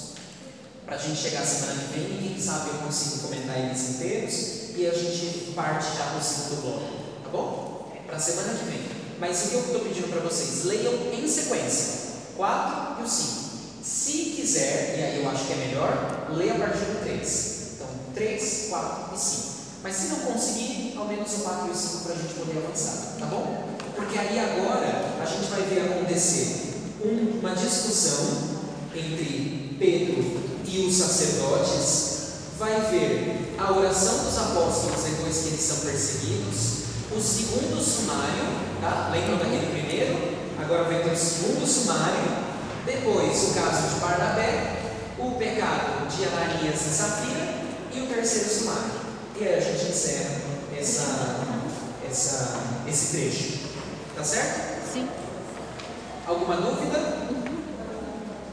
Para a gente chegar a semana que vem quem sabe eu consigo comentar eles inteiros e a gente parte já no segundo bloco, tá bom? Para a semana que vem. Mas o que eu estou pedindo para vocês? Leiam em sequência, 4 e o 5. Se quiser, e aí eu acho que é melhor, leia a partir do 3. Então, 3, 4 e 5. Mas se não conseguir, ao menos o 4 e o 5 para a gente poder avançar, tá bom? Porque aí agora a gente vai ver acontecer uma discussão entre Pedro e os sacerdotes, vai ver a oração dos apóstolos depois que eles são perseguidos, o segundo sumário, tá? Lembram daquele primeiro? Agora vai ter o segundo sumário, depois o caso de Barnabé, o pecado de Ananias e Safira e o terceiro sumário. E aí a gente encerra essa, essa, esse trecho. Tá certo? Sim. Alguma dúvida?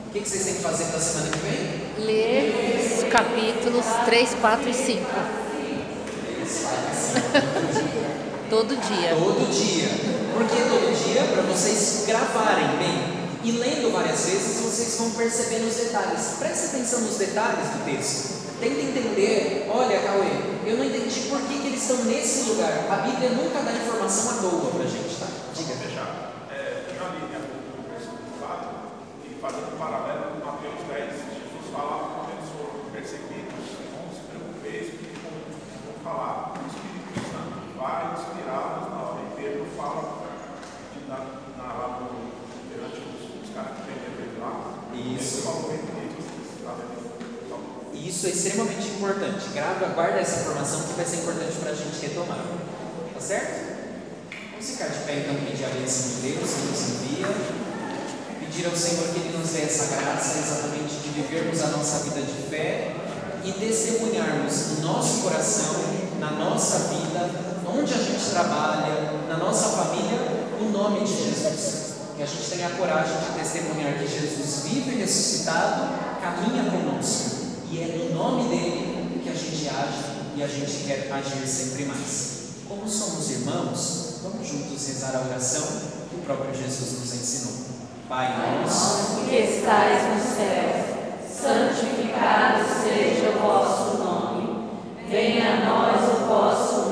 O que, que vocês têm que fazer para a semana que vem? Ler os capítulos 3, 4 e 5. Todo dia. Todo dia. Por que todo dia? Para vocês gravarem bem. E lendo várias vezes, vocês vão percebendo os detalhes. Preste atenção nos detalhes do texto. Tenta entender. Olha, Cauê, eu não entendi por que, que eles estão nesse lugar. A Bíblia nunca dá informação à toa para a gente, tá? Diga. Fechar. É, eu já li né, o versículo 4 e fazendo um paralelo com Mateus 10, Jesus fala quando eles foram perseguidos, não se preocupeis, porque vão falar, o Espírito Santo vai inspirá-los na hora. E Pedro fala de, na, na, lá no, perante os, os caras que venderam ele lá. Isso. Ele falou entre eles, sabe? Ele falou, E isso é extremamente importante. Grava, guarda essa informação que vai ser importante para a gente retomar. Tá certo? Vamos ficar de pé então pedir a bênção de Deus que nos envia. Pedir ao Senhor que Ele nos dê essa graça exatamente de vivermos a nossa vida de fé e testemunharmos no nosso coração, na nossa vida, onde a gente trabalha, na nossa família, o nome de Jesus. Que a gente tenha a coragem de testemunhar que Jesus vive e ressuscitado, caminha conosco. E é no nome dele que a gente age e a gente quer agir sempre mais. Como somos irmãos, vamos juntos rezar a oração que o próprio Jesus nos ensinou. Pai nosso, que estais no céu, santificado seja o vosso nome. Venha a nós o vosso